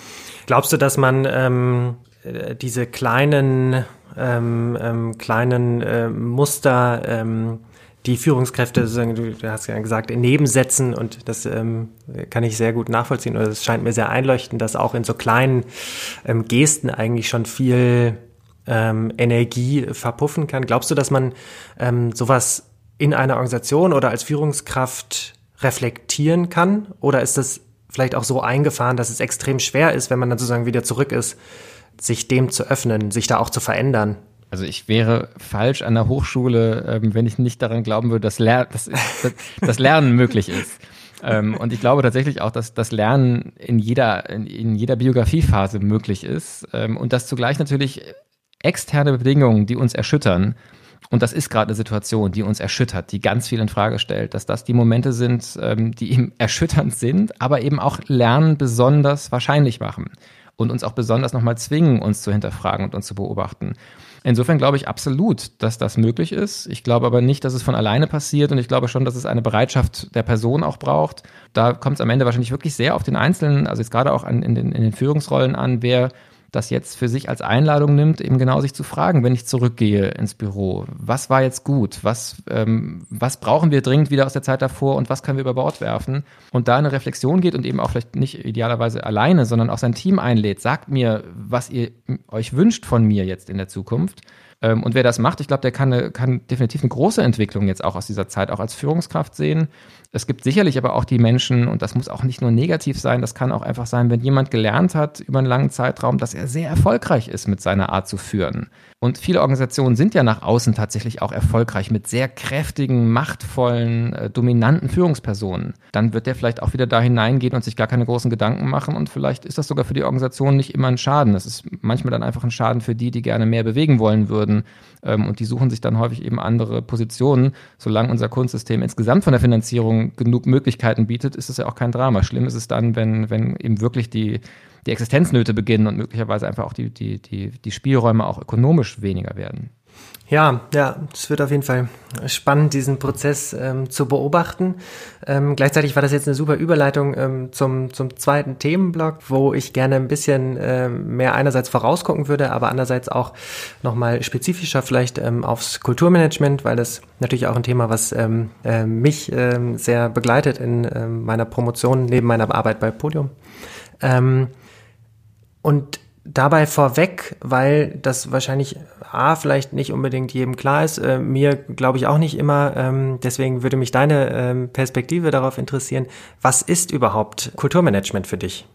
Glaubst du, dass man ähm, äh, diese kleinen, ähm, ähm, kleinen äh, Muster ähm, die Führungskräfte, du hast ja gesagt, in Nebensätzen und das ähm, kann ich sehr gut nachvollziehen oder es scheint mir sehr einleuchtend, dass auch in so kleinen ähm, Gesten eigentlich schon viel ähm, Energie verpuffen kann. Glaubst du, dass man ähm, sowas in einer Organisation oder als Führungskraft reflektieren kann? Oder ist das vielleicht auch so eingefahren, dass es extrem schwer ist, wenn man dann sozusagen wieder zurück ist, sich dem zu öffnen, sich da auch zu verändern? Also ich wäre falsch an der Hochschule, ähm, wenn ich nicht daran glauben würde, dass, Ler dass, dass, dass Lernen *laughs* möglich ist. Ähm, und ich glaube tatsächlich auch, dass das Lernen in jeder, in, in jeder Biografiephase möglich ist ähm, und dass zugleich natürlich externe Bedingungen, die uns erschüttern, und das ist gerade eine Situation, die uns erschüttert, die ganz viel in Frage stellt, dass das die Momente sind, die eben *laughs* erschütternd sind, aber eben auch Lernen besonders wahrscheinlich machen und uns auch besonders nochmal zwingen, uns zu hinterfragen und uns zu beobachten. Insofern glaube ich absolut, dass das möglich ist. Ich glaube aber nicht, dass es von alleine passiert und ich glaube schon, dass es eine Bereitschaft der Person auch braucht. Da kommt es am Ende wahrscheinlich wirklich sehr auf den Einzelnen, also jetzt gerade auch an, in, den, in den Führungsrollen an, wer das jetzt für sich als Einladung nimmt, eben genau sich zu fragen, wenn ich zurückgehe ins Büro, was war jetzt gut, was, ähm, was brauchen wir dringend wieder aus der Zeit davor und was können wir über Bord werfen? Und da eine Reflexion geht und eben auch vielleicht nicht idealerweise alleine, sondern auch sein Team einlädt, sagt mir, was ihr euch wünscht von mir jetzt in der Zukunft ähm, und wer das macht, ich glaube, der kann, eine, kann definitiv eine große Entwicklung jetzt auch aus dieser Zeit auch als Führungskraft sehen. Es gibt sicherlich aber auch die Menschen, und das muss auch nicht nur negativ sein, das kann auch einfach sein, wenn jemand gelernt hat über einen langen Zeitraum, dass er sehr erfolgreich ist mit seiner Art zu führen. Und viele Organisationen sind ja nach außen tatsächlich auch erfolgreich mit sehr kräftigen, machtvollen, äh, dominanten Führungspersonen. Dann wird der vielleicht auch wieder da hineingehen und sich gar keine großen Gedanken machen und vielleicht ist das sogar für die Organisation nicht immer ein Schaden. Das ist manchmal dann einfach ein Schaden für die, die gerne mehr bewegen wollen würden. Ähm, und die suchen sich dann häufig eben andere Positionen. Solange unser Kunstsystem insgesamt von der Finanzierung genug Möglichkeiten bietet, ist es ja auch kein Drama. Schlimm ist es dann, wenn, wenn eben wirklich die die Existenznöte beginnen und möglicherweise einfach auch die, die, die, die Spielräume auch ökonomisch weniger werden. Ja, ja, es wird auf jeden Fall spannend, diesen Prozess ähm, zu beobachten. Ähm, gleichzeitig war das jetzt eine super Überleitung ähm, zum, zum zweiten Themenblock, wo ich gerne ein bisschen ähm, mehr einerseits vorausgucken würde, aber andererseits auch nochmal spezifischer vielleicht ähm, aufs Kulturmanagement, weil das natürlich auch ein Thema, was ähm, äh, mich sehr begleitet in ähm, meiner Promotion neben meiner Arbeit bei Podium. Ähm, und dabei vorweg, weil das wahrscheinlich A, vielleicht nicht unbedingt jedem klar ist, äh, mir glaube ich auch nicht immer, ähm, deswegen würde mich deine ähm, Perspektive darauf interessieren, was ist überhaupt Kulturmanagement für dich?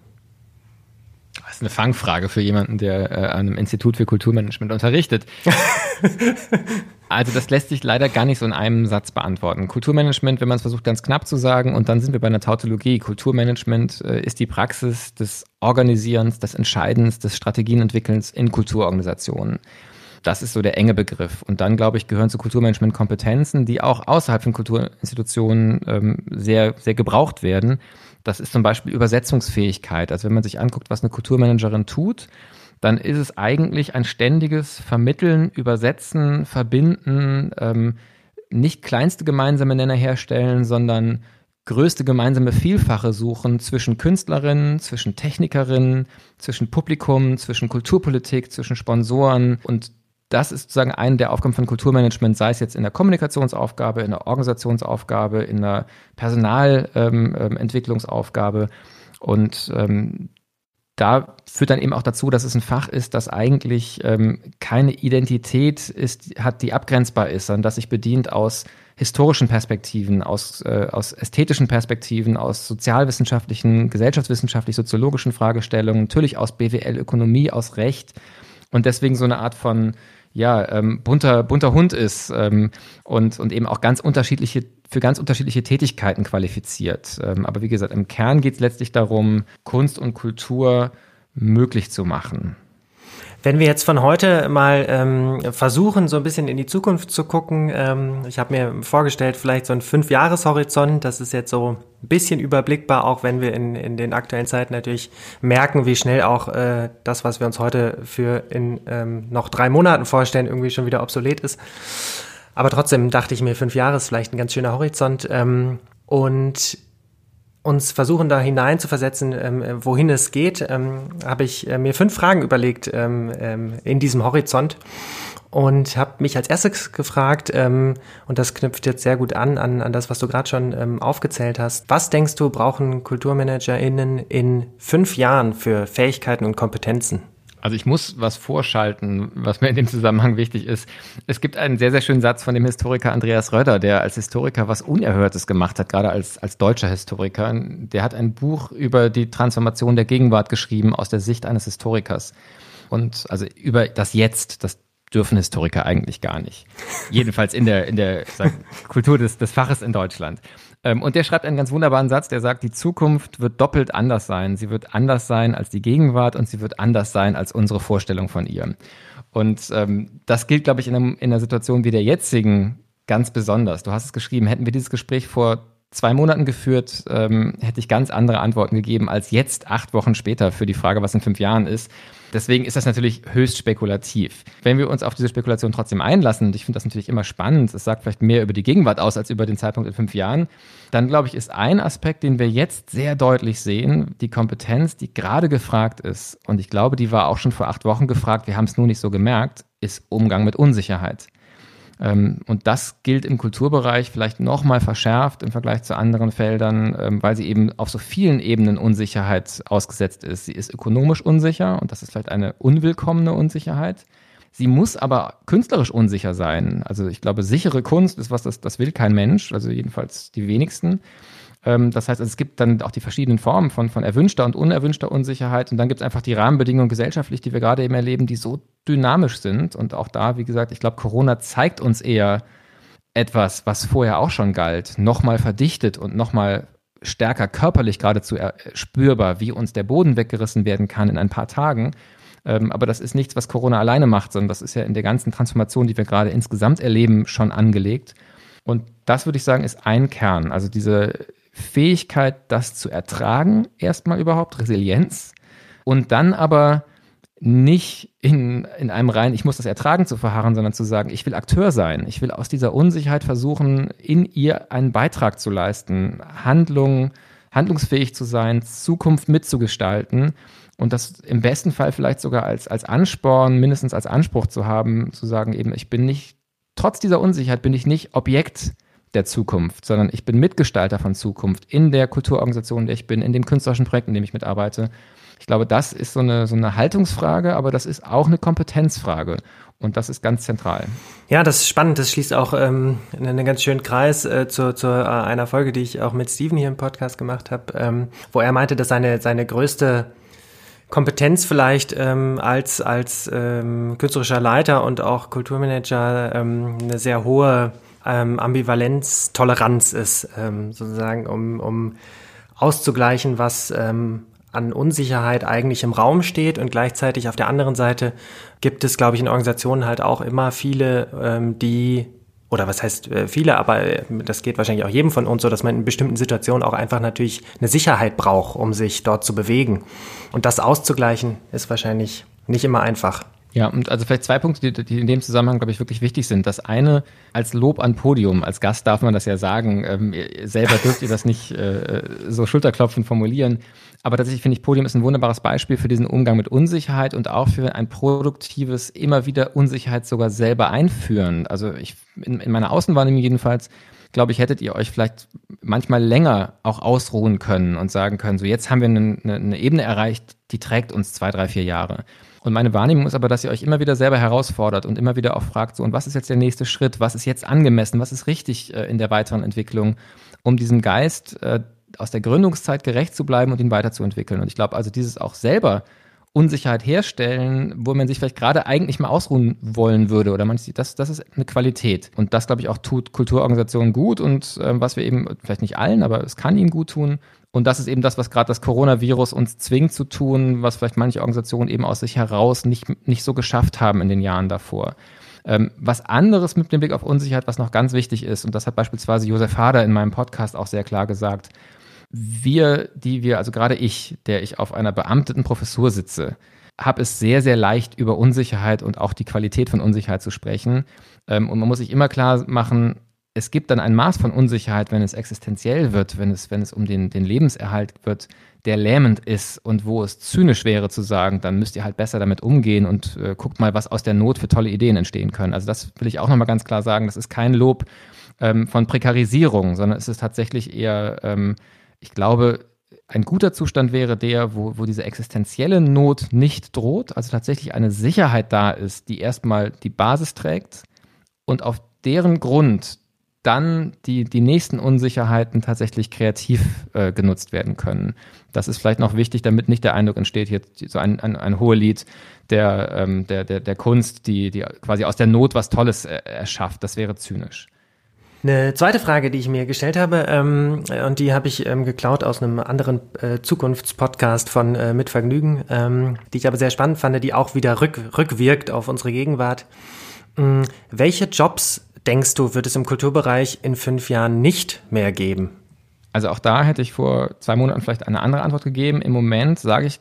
Das ist eine Fangfrage für jemanden, der äh, an einem Institut für Kulturmanagement unterrichtet. *laughs* also das lässt sich leider gar nicht so in einem Satz beantworten. Kulturmanagement, wenn man es versucht ganz knapp zu sagen, und dann sind wir bei einer Tautologie. Kulturmanagement äh, ist die Praxis des Organisierens, des Entscheidens, des Strategienentwickelns in Kulturorganisationen. Das ist so der enge Begriff. Und dann, glaube ich, gehören zu Kulturmanagement Kompetenzen, die auch außerhalb von Kulturinstitutionen ähm, sehr, sehr gebraucht werden. Das ist zum Beispiel Übersetzungsfähigkeit. Also wenn man sich anguckt, was eine Kulturmanagerin tut, dann ist es eigentlich ein ständiges Vermitteln, Übersetzen, Verbinden, ähm, nicht kleinste gemeinsame Nenner herstellen, sondern größte gemeinsame Vielfache suchen zwischen Künstlerinnen, zwischen Technikerinnen, zwischen Publikum, zwischen Kulturpolitik, zwischen Sponsoren und das ist sozusagen eine der Aufgaben von Kulturmanagement, sei es jetzt in der Kommunikationsaufgabe, in der Organisationsaufgabe, in der Personalentwicklungsaufgabe. Ähm, und ähm, da führt dann eben auch dazu, dass es ein Fach ist, das eigentlich ähm, keine Identität ist, hat, die abgrenzbar ist, sondern das sich bedient aus historischen Perspektiven, aus, äh, aus ästhetischen Perspektiven, aus sozialwissenschaftlichen, gesellschaftswissenschaftlich, soziologischen Fragestellungen, natürlich aus BWL, Ökonomie, aus Recht und deswegen so eine Art von ja, ähm, bunter, bunter Hund ist ähm, und, und eben auch ganz unterschiedliche, für ganz unterschiedliche Tätigkeiten qualifiziert. Ähm, aber wie gesagt, im Kern geht es letztlich darum, Kunst und Kultur möglich zu machen. Wenn wir jetzt von heute mal ähm, versuchen, so ein bisschen in die Zukunft zu gucken, ähm, ich habe mir vorgestellt, vielleicht so ein Fünf-Jahres-Horizont, das ist jetzt so ein bisschen überblickbar, auch wenn wir in, in den aktuellen Zeiten natürlich merken, wie schnell auch äh, das, was wir uns heute für in ähm, noch drei Monaten vorstellen, irgendwie schon wieder obsolet ist. Aber trotzdem dachte ich mir, fünf Jahre ist vielleicht ein ganz schöner Horizont. Ähm, und uns versuchen, da hinein zu versetzen, ähm, wohin es geht, ähm, habe ich äh, mir fünf Fragen überlegt ähm, ähm in diesem Horizont und habe mich als erstes gefragt, ähm, und das knüpft jetzt sehr gut an, an, an das, was du gerade schon ähm, aufgezählt hast. Was denkst du, brauchen KulturmanagerInnen in fünf Jahren für Fähigkeiten und Kompetenzen? Also ich muss was vorschalten, was mir in dem Zusammenhang wichtig ist. Es gibt einen sehr, sehr schönen Satz von dem Historiker Andreas Röder, der als Historiker was Unerhörtes gemacht hat, gerade als, als deutscher Historiker. Der hat ein Buch über die Transformation der Gegenwart geschrieben aus der Sicht eines Historikers. Und also über das Jetzt, das dürfen Historiker eigentlich gar nicht. Jedenfalls in der, in der sag, Kultur des, des Faches in Deutschland. Ähm, und der schreibt einen ganz wunderbaren Satz, der sagt, die Zukunft wird doppelt anders sein. Sie wird anders sein als die Gegenwart und sie wird anders sein als unsere Vorstellung von ihr. Und ähm, das gilt, glaube ich, in, einem, in einer Situation wie der jetzigen ganz besonders. Du hast es geschrieben, hätten wir dieses Gespräch vor zwei Monaten geführt, ähm, hätte ich ganz andere Antworten gegeben als jetzt, acht Wochen später, für die Frage, was in fünf Jahren ist. Deswegen ist das natürlich höchst spekulativ. Wenn wir uns auf diese Spekulation trotzdem einlassen, und ich finde das natürlich immer spannend, es sagt vielleicht mehr über die Gegenwart aus als über den Zeitpunkt in fünf Jahren, dann glaube ich, ist ein Aspekt, den wir jetzt sehr deutlich sehen, die Kompetenz, die gerade gefragt ist, und ich glaube, die war auch schon vor acht Wochen gefragt, wir haben es nur nicht so gemerkt, ist Umgang mit Unsicherheit. Ähm, und das gilt im Kulturbereich vielleicht nochmal verschärft im Vergleich zu anderen Feldern, ähm, weil sie eben auf so vielen Ebenen Unsicherheit ausgesetzt ist. Sie ist ökonomisch unsicher und das ist vielleicht eine unwillkommene Unsicherheit. Sie muss aber künstlerisch unsicher sein. Also ich glaube, sichere Kunst ist was, das, das will kein Mensch, also jedenfalls die wenigsten. Ähm, das heißt, also es gibt dann auch die verschiedenen Formen von, von erwünschter und unerwünschter Unsicherheit. Und dann gibt es einfach die Rahmenbedingungen gesellschaftlich, die wir gerade eben erleben, die so dynamisch sind. Und auch da, wie gesagt, ich glaube, Corona zeigt uns eher etwas, was vorher auch schon galt, nochmal verdichtet und nochmal stärker körperlich geradezu spürbar, wie uns der Boden weggerissen werden kann in ein paar Tagen. Ähm, aber das ist nichts, was Corona alleine macht, sondern das ist ja in der ganzen Transformation, die wir gerade insgesamt erleben, schon angelegt. Und das würde ich sagen, ist ein Kern. Also diese Fähigkeit, das zu ertragen, erstmal überhaupt, Resilienz. Und dann aber nicht in, in einem rein, ich muss das ertragen zu verharren, sondern zu sagen, ich will Akteur sein. Ich will aus dieser Unsicherheit versuchen, in ihr einen Beitrag zu leisten, Handlungen, handlungsfähig zu sein, Zukunft mitzugestalten und das im besten Fall vielleicht sogar als, als Ansporn, mindestens als Anspruch zu haben, zu sagen, eben, ich bin nicht, trotz dieser Unsicherheit bin ich nicht Objekt der Zukunft, sondern ich bin Mitgestalter von Zukunft in der Kulturorganisation, in der ich bin, in dem künstlerischen Projekt, in dem ich mitarbeite. Ich glaube, das ist so eine, so eine Haltungsfrage, aber das ist auch eine Kompetenzfrage. Und das ist ganz zentral. Ja, das ist spannend. Das schließt auch ähm, einen ganz schönen Kreis äh, zu, zu äh, einer Folge, die ich auch mit Steven hier im Podcast gemacht habe, ähm, wo er meinte, dass seine, seine größte Kompetenz vielleicht ähm, als, als ähm, künstlerischer Leiter und auch Kulturmanager ähm, eine sehr hohe ähm, Ambivalenz, Toleranz ist, ähm, sozusagen, um, um auszugleichen, was ähm, an Unsicherheit eigentlich im Raum steht. Und gleichzeitig auf der anderen Seite gibt es, glaube ich, in Organisationen halt auch immer viele, ähm, die oder was heißt äh, viele, aber äh, das geht wahrscheinlich auch jedem von uns so, dass man in bestimmten Situationen auch einfach natürlich eine Sicherheit braucht, um sich dort zu bewegen. Und das auszugleichen ist wahrscheinlich nicht immer einfach. Ja, und also vielleicht zwei Punkte, die, die in dem Zusammenhang, glaube ich, wirklich wichtig sind. Das eine, als Lob an Podium, als Gast darf man das ja sagen, ähm, selber dürft ihr das nicht äh, so Schulterklopfen formulieren. Aber tatsächlich finde ich, Podium ist ein wunderbares Beispiel für diesen Umgang mit Unsicherheit und auch für ein produktives, immer wieder Unsicherheit sogar selber einführen. Also ich, in, in meiner Außenwahrnehmung jedenfalls, glaube ich, hättet ihr euch vielleicht manchmal länger auch ausruhen können und sagen können, so jetzt haben wir eine, eine Ebene erreicht, die trägt uns zwei, drei, vier Jahre. Und meine Wahrnehmung ist aber, dass ihr euch immer wieder selber herausfordert und immer wieder auch fragt, so, und was ist jetzt der nächste Schritt? Was ist jetzt angemessen? Was ist richtig äh, in der weiteren Entwicklung, um diesem Geist äh, aus der Gründungszeit gerecht zu bleiben und ihn weiterzuentwickeln? Und ich glaube also, dieses auch selber Unsicherheit herstellen, wo man sich vielleicht gerade eigentlich mal ausruhen wollen würde oder man sieht, das, das ist eine Qualität. Und das, glaube ich, auch tut Kulturorganisationen gut und äh, was wir eben, vielleicht nicht allen, aber es kann ihnen gut tun. Und das ist eben das, was gerade das Coronavirus uns zwingt zu tun, was vielleicht manche Organisationen eben aus sich heraus nicht, nicht so geschafft haben in den Jahren davor. Ähm, was anderes mit dem Blick auf Unsicherheit, was noch ganz wichtig ist, und das hat beispielsweise Josef Hader in meinem Podcast auch sehr klar gesagt, wir, die wir, also gerade ich, der ich auf einer beamteten Professur sitze, habe es sehr, sehr leicht, über Unsicherheit und auch die Qualität von Unsicherheit zu sprechen. Ähm, und man muss sich immer klar machen, es gibt dann ein Maß von Unsicherheit, wenn es existenziell wird, wenn es, wenn es um den, den Lebenserhalt wird, der lähmend ist und wo es zynisch wäre zu sagen, dann müsst ihr halt besser damit umgehen und äh, guckt mal, was aus der Not für tolle Ideen entstehen können. Also das will ich auch nochmal ganz klar sagen. Das ist kein Lob ähm, von Prekarisierung, sondern es ist tatsächlich eher ähm, ich glaube, ein guter Zustand wäre der, wo, wo diese existenzielle Not nicht droht, also tatsächlich eine Sicherheit da ist, die erstmal die Basis trägt und auf deren Grund dann die, die nächsten Unsicherheiten tatsächlich kreativ äh, genutzt werden können. Das ist vielleicht noch wichtig, damit nicht der Eindruck entsteht, hier so ein, ein, ein Hohelied der, ähm, der, der, der Kunst, die, die quasi aus der Not was Tolles äh, erschafft. Das wäre zynisch. Eine zweite Frage, die ich mir gestellt habe, ähm, und die habe ich ähm, geklaut aus einem anderen äh, Zukunftspodcast von äh, Mit Vergnügen, ähm, die ich aber sehr spannend fand, die auch wieder rück, rückwirkt auf unsere Gegenwart. Ähm, welche Jobs, denkst du, wird es im Kulturbereich in fünf Jahren nicht mehr geben? Also auch da hätte ich vor zwei Monaten vielleicht eine andere Antwort gegeben. Im Moment sage ich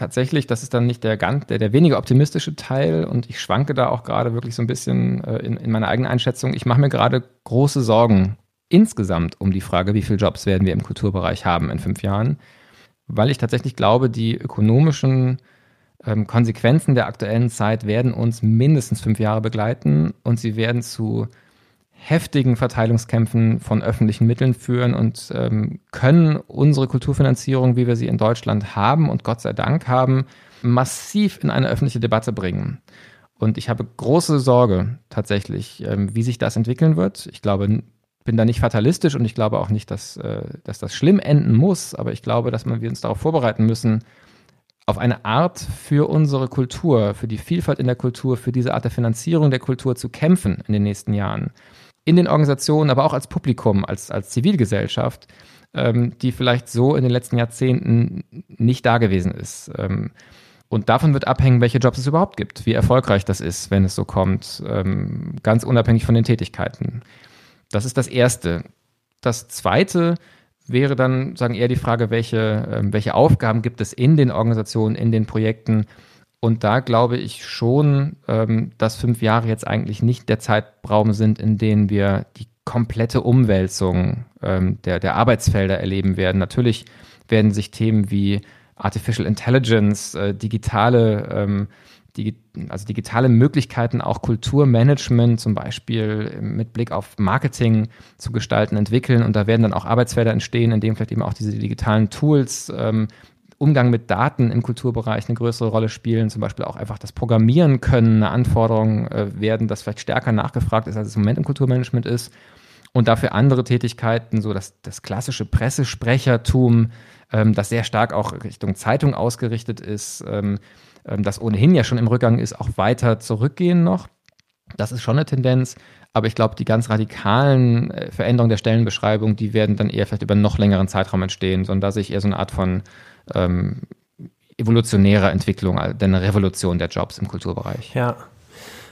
tatsächlich, das ist dann nicht der, ganz, der, der weniger optimistische Teil und ich schwanke da auch gerade wirklich so ein bisschen äh, in, in meiner eigenen Einschätzung. Ich mache mir gerade große Sorgen insgesamt um die Frage, wie viele Jobs werden wir im Kulturbereich haben in fünf Jahren, weil ich tatsächlich glaube, die ökonomischen ähm, Konsequenzen der aktuellen Zeit werden uns mindestens fünf Jahre begleiten und sie werden zu heftigen Verteilungskämpfen von öffentlichen Mitteln führen und ähm, können unsere Kulturfinanzierung, wie wir sie in Deutschland haben und Gott sei Dank haben, massiv in eine öffentliche Debatte bringen. Und ich habe große Sorge tatsächlich, ähm, wie sich das entwickeln wird. Ich glaube, bin da nicht fatalistisch und ich glaube auch nicht, dass, äh, dass das schlimm enden muss, aber ich glaube, dass wir uns darauf vorbereiten müssen, auf eine Art für unsere Kultur, für die Vielfalt in der Kultur, für diese Art der Finanzierung der Kultur zu kämpfen in den nächsten Jahren in den Organisationen, aber auch als Publikum, als, als Zivilgesellschaft, ähm, die vielleicht so in den letzten Jahrzehnten nicht da gewesen ist. Ähm, und davon wird abhängen, welche Jobs es überhaupt gibt, wie erfolgreich das ist, wenn es so kommt, ähm, ganz unabhängig von den Tätigkeiten. Das ist das Erste. Das Zweite wäre dann, sagen eher die Frage, welche, ähm, welche Aufgaben gibt es in den Organisationen, in den Projekten, und da glaube ich schon, ähm, dass fünf Jahre jetzt eigentlich nicht der Zeitraum sind, in dem wir die komplette Umwälzung ähm, der, der Arbeitsfelder erleben werden. Natürlich werden sich Themen wie Artificial Intelligence, äh, digitale, ähm, die, also digitale Möglichkeiten, auch Kulturmanagement zum Beispiel mit Blick auf Marketing zu gestalten, entwickeln. Und da werden dann auch Arbeitsfelder entstehen, in denen vielleicht eben auch diese digitalen Tools ähm, Umgang mit Daten im Kulturbereich eine größere Rolle spielen, zum Beispiel auch einfach das Programmieren können eine Anforderung äh, werden, das vielleicht stärker nachgefragt ist, als es im Moment im Kulturmanagement ist. Und dafür andere Tätigkeiten, so das, das klassische Pressesprechertum, ähm, das sehr stark auch Richtung Zeitung ausgerichtet ist, ähm, ähm, das ohnehin ja schon im Rückgang ist, auch weiter zurückgehen noch. Das ist schon eine Tendenz. Aber ich glaube, die ganz radikalen äh, Veränderungen der Stellenbeschreibung, die werden dann eher vielleicht über einen noch längeren Zeitraum entstehen, sondern da sehe ich eher so eine Art von ähm, evolutionärer Entwicklung, denn eine Revolution der Jobs im Kulturbereich. Ja.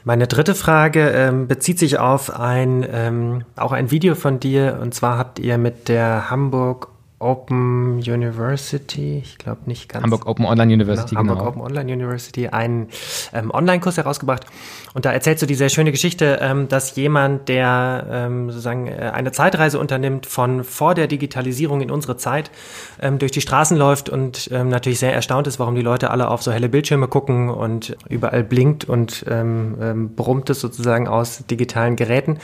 Meine dritte Frage ähm, bezieht sich auf ein, ähm, auch ein Video von dir. Und zwar habt ihr mit der Hamburg Open University, ich glaube nicht ganz. Hamburg Open Online University, genau. Hamburg Open Online University, einen ähm, Online-Kurs herausgebracht. Und da erzählst du die sehr schöne Geschichte, ähm, dass jemand, der ähm, sozusagen äh, eine Zeitreise unternimmt von vor der Digitalisierung in unsere Zeit, ähm, durch die Straßen läuft und ähm, natürlich sehr erstaunt ist, warum die Leute alle auf so helle Bildschirme gucken und überall blinkt und ähm, ähm, brummt es sozusagen aus digitalen Geräten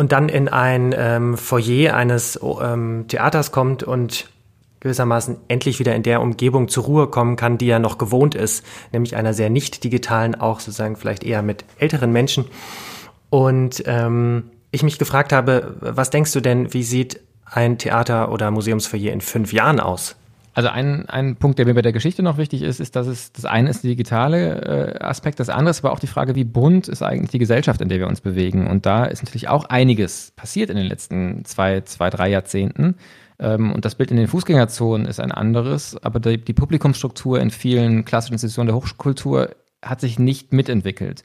und dann in ein ähm, Foyer eines ähm, Theaters kommt und gewissermaßen endlich wieder in der Umgebung zur Ruhe kommen kann, die er noch gewohnt ist, nämlich einer sehr nicht digitalen, auch sozusagen vielleicht eher mit älteren Menschen. Und ähm, ich mich gefragt habe, was denkst du denn, wie sieht ein Theater oder Museumsfoyer in fünf Jahren aus? Also ein, ein Punkt, der mir bei der Geschichte noch wichtig ist, ist, dass es das eine ist der digitale äh, Aspekt, das andere ist aber auch die Frage, wie bunt ist eigentlich die Gesellschaft, in der wir uns bewegen. Und da ist natürlich auch einiges passiert in den letzten zwei, zwei, drei Jahrzehnten. Ähm, und das Bild in den Fußgängerzonen ist ein anderes, aber die, die Publikumsstruktur in vielen klassischen Institutionen der Hochkultur hat sich nicht mitentwickelt.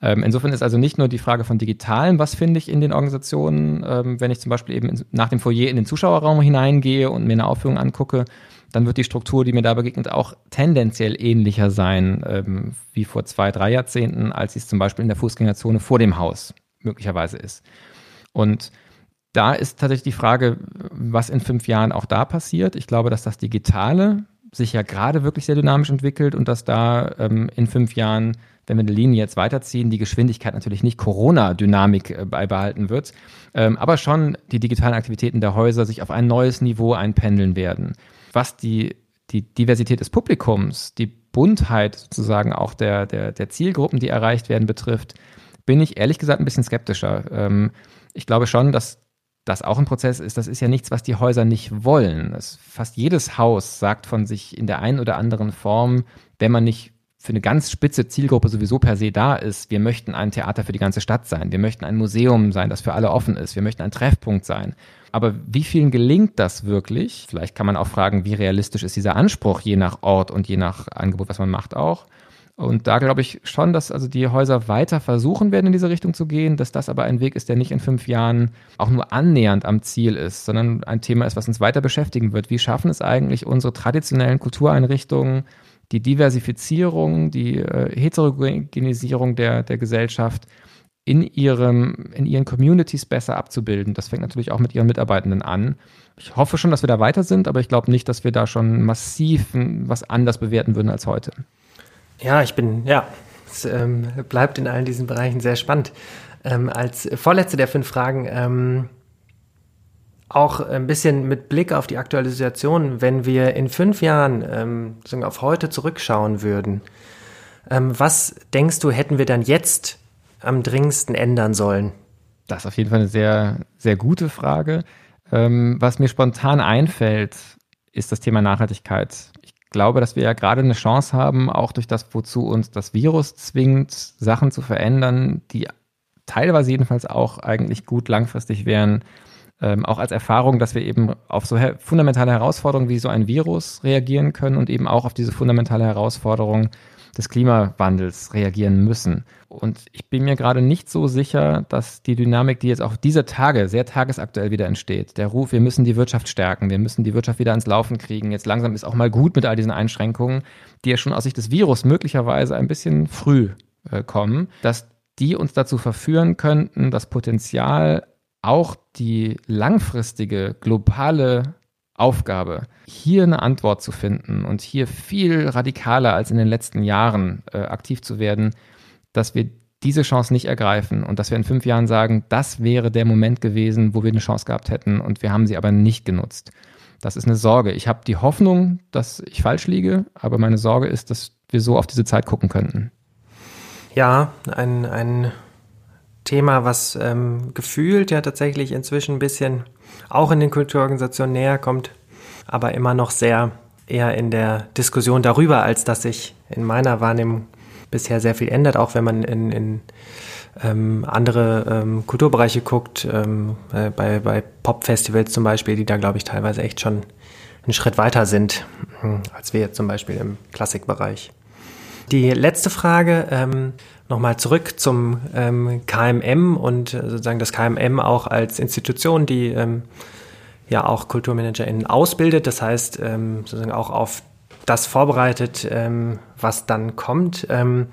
Ähm, insofern ist also nicht nur die Frage von Digitalen, was finde ich in den Organisationen, ähm, wenn ich zum Beispiel eben nach dem Foyer in den Zuschauerraum hineingehe und mir eine Aufführung angucke, dann wird die Struktur, die mir da begegnet, auch tendenziell ähnlicher sein ähm, wie vor zwei, drei Jahrzehnten, als sie es zum Beispiel in der Fußgängerzone vor dem Haus möglicherweise ist. Und da ist tatsächlich die Frage, was in fünf Jahren auch da passiert. Ich glaube, dass das Digitale sich ja gerade wirklich sehr dynamisch entwickelt und dass da ähm, in fünf Jahren, wenn wir die Linie jetzt weiterziehen, die Geschwindigkeit natürlich nicht Corona-Dynamik äh, beibehalten wird, ähm, aber schon die digitalen Aktivitäten der Häuser sich auf ein neues Niveau einpendeln werden was die, die Diversität des Publikums, die Buntheit sozusagen auch der, der, der Zielgruppen, die erreicht werden, betrifft, bin ich ehrlich gesagt ein bisschen skeptischer. Ähm, ich glaube schon, dass das auch ein Prozess ist. Das ist ja nichts, was die Häuser nicht wollen. Das, fast jedes Haus sagt von sich in der einen oder anderen Form, wenn man nicht für eine ganz spitze Zielgruppe sowieso per se da ist. Wir möchten ein Theater für die ganze Stadt sein. Wir möchten ein Museum sein, das für alle offen ist. Wir möchten ein Treffpunkt sein. Aber wie vielen gelingt das wirklich? Vielleicht kann man auch fragen, wie realistisch ist dieser Anspruch je nach Ort und je nach Angebot, was man macht auch. Und da glaube ich schon, dass also die Häuser weiter versuchen werden, in diese Richtung zu gehen, dass das aber ein Weg ist, der nicht in fünf Jahren auch nur annähernd am Ziel ist, sondern ein Thema ist, was uns weiter beschäftigen wird. Wie schaffen es eigentlich unsere traditionellen Kultureinrichtungen, die Diversifizierung, die äh, Heterogenisierung der, der Gesellschaft in, ihrem, in ihren Communities besser abzubilden. Das fängt natürlich auch mit ihren Mitarbeitenden an. Ich hoffe schon, dass wir da weiter sind, aber ich glaube nicht, dass wir da schon massiv was anders bewerten würden als heute. Ja, ich bin, ja, es ähm, bleibt in allen diesen Bereichen sehr spannend. Ähm, als vorletzte der fünf Fragen, ähm, auch ein bisschen mit Blick auf die aktuelle Situation, wenn wir in fünf Jahren ähm, auf heute zurückschauen würden, ähm, was denkst du, hätten wir dann jetzt am dringendsten ändern sollen? Das ist auf jeden Fall eine sehr, sehr gute Frage. Ähm, was mir spontan einfällt, ist das Thema Nachhaltigkeit. Ich glaube, dass wir ja gerade eine Chance haben, auch durch das, wozu uns das Virus zwingt, Sachen zu verändern, die teilweise jedenfalls auch eigentlich gut langfristig wären. Ähm, auch als Erfahrung, dass wir eben auf so her fundamentale Herausforderungen wie so ein Virus reagieren können und eben auch auf diese fundamentale Herausforderung des Klimawandels reagieren müssen. Und ich bin mir gerade nicht so sicher, dass die Dynamik, die jetzt auch dieser Tage sehr tagesaktuell wieder entsteht, der Ruf, wir müssen die Wirtschaft stärken, wir müssen die Wirtschaft wieder ans Laufen kriegen, jetzt langsam ist auch mal gut mit all diesen Einschränkungen, die ja schon aus Sicht des Virus möglicherweise ein bisschen früh äh, kommen, dass die uns dazu verführen könnten, das Potenzial auch die langfristige globale Aufgabe, hier eine Antwort zu finden und hier viel radikaler als in den letzten Jahren äh, aktiv zu werden, dass wir diese Chance nicht ergreifen und dass wir in fünf Jahren sagen, das wäre der Moment gewesen, wo wir eine Chance gehabt hätten und wir haben sie aber nicht genutzt. Das ist eine Sorge. Ich habe die Hoffnung, dass ich falsch liege, aber meine Sorge ist, dass wir so auf diese Zeit gucken könnten. Ja, ein, ein Thema, was ähm, gefühlt ja tatsächlich inzwischen ein bisschen auch in den Kulturorganisationen näher kommt, aber immer noch sehr eher in der Diskussion darüber, als dass sich in meiner Wahrnehmung bisher sehr viel ändert, auch wenn man in, in ähm, andere ähm, Kulturbereiche guckt, ähm, äh, bei, bei Popfestivals zum Beispiel, die da, glaube ich, teilweise echt schon einen Schritt weiter sind, hm, als wir jetzt zum Beispiel im Klassikbereich. Die letzte Frage, ähm, nochmal zurück zum ähm, KMM und äh, sozusagen das KMM auch als Institution, die ähm, ja auch KulturmanagerInnen ausbildet. Das heißt, ähm, sozusagen auch auf das vorbereitet, ähm, was dann kommt. Ähm,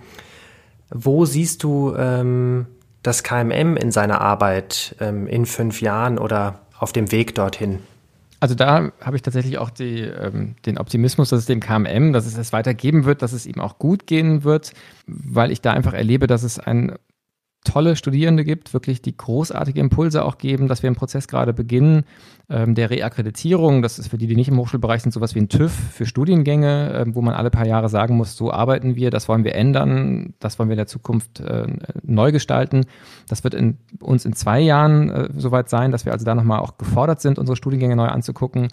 wo siehst du ähm, das KMM in seiner Arbeit in fünf Jahren oder auf dem Weg dorthin? Also da habe ich tatsächlich auch die, ähm, den Optimismus, dass es dem KMM, dass es es weitergeben wird, dass es ihm auch gut gehen wird, weil ich da einfach erlebe, dass es ein tolle Studierende gibt, wirklich die großartige Impulse auch geben, dass wir einen Prozess gerade beginnen ähm, der Reakkreditierung. Das ist für die, die nicht im Hochschulbereich sind, sowas wie ein TÜV für Studiengänge, äh, wo man alle paar Jahre sagen muss, so arbeiten wir, das wollen wir ändern, das wollen wir in der Zukunft äh, neu gestalten. Das wird in, uns in zwei Jahren äh, soweit sein, dass wir also da nochmal auch gefordert sind, unsere Studiengänge neu anzugucken.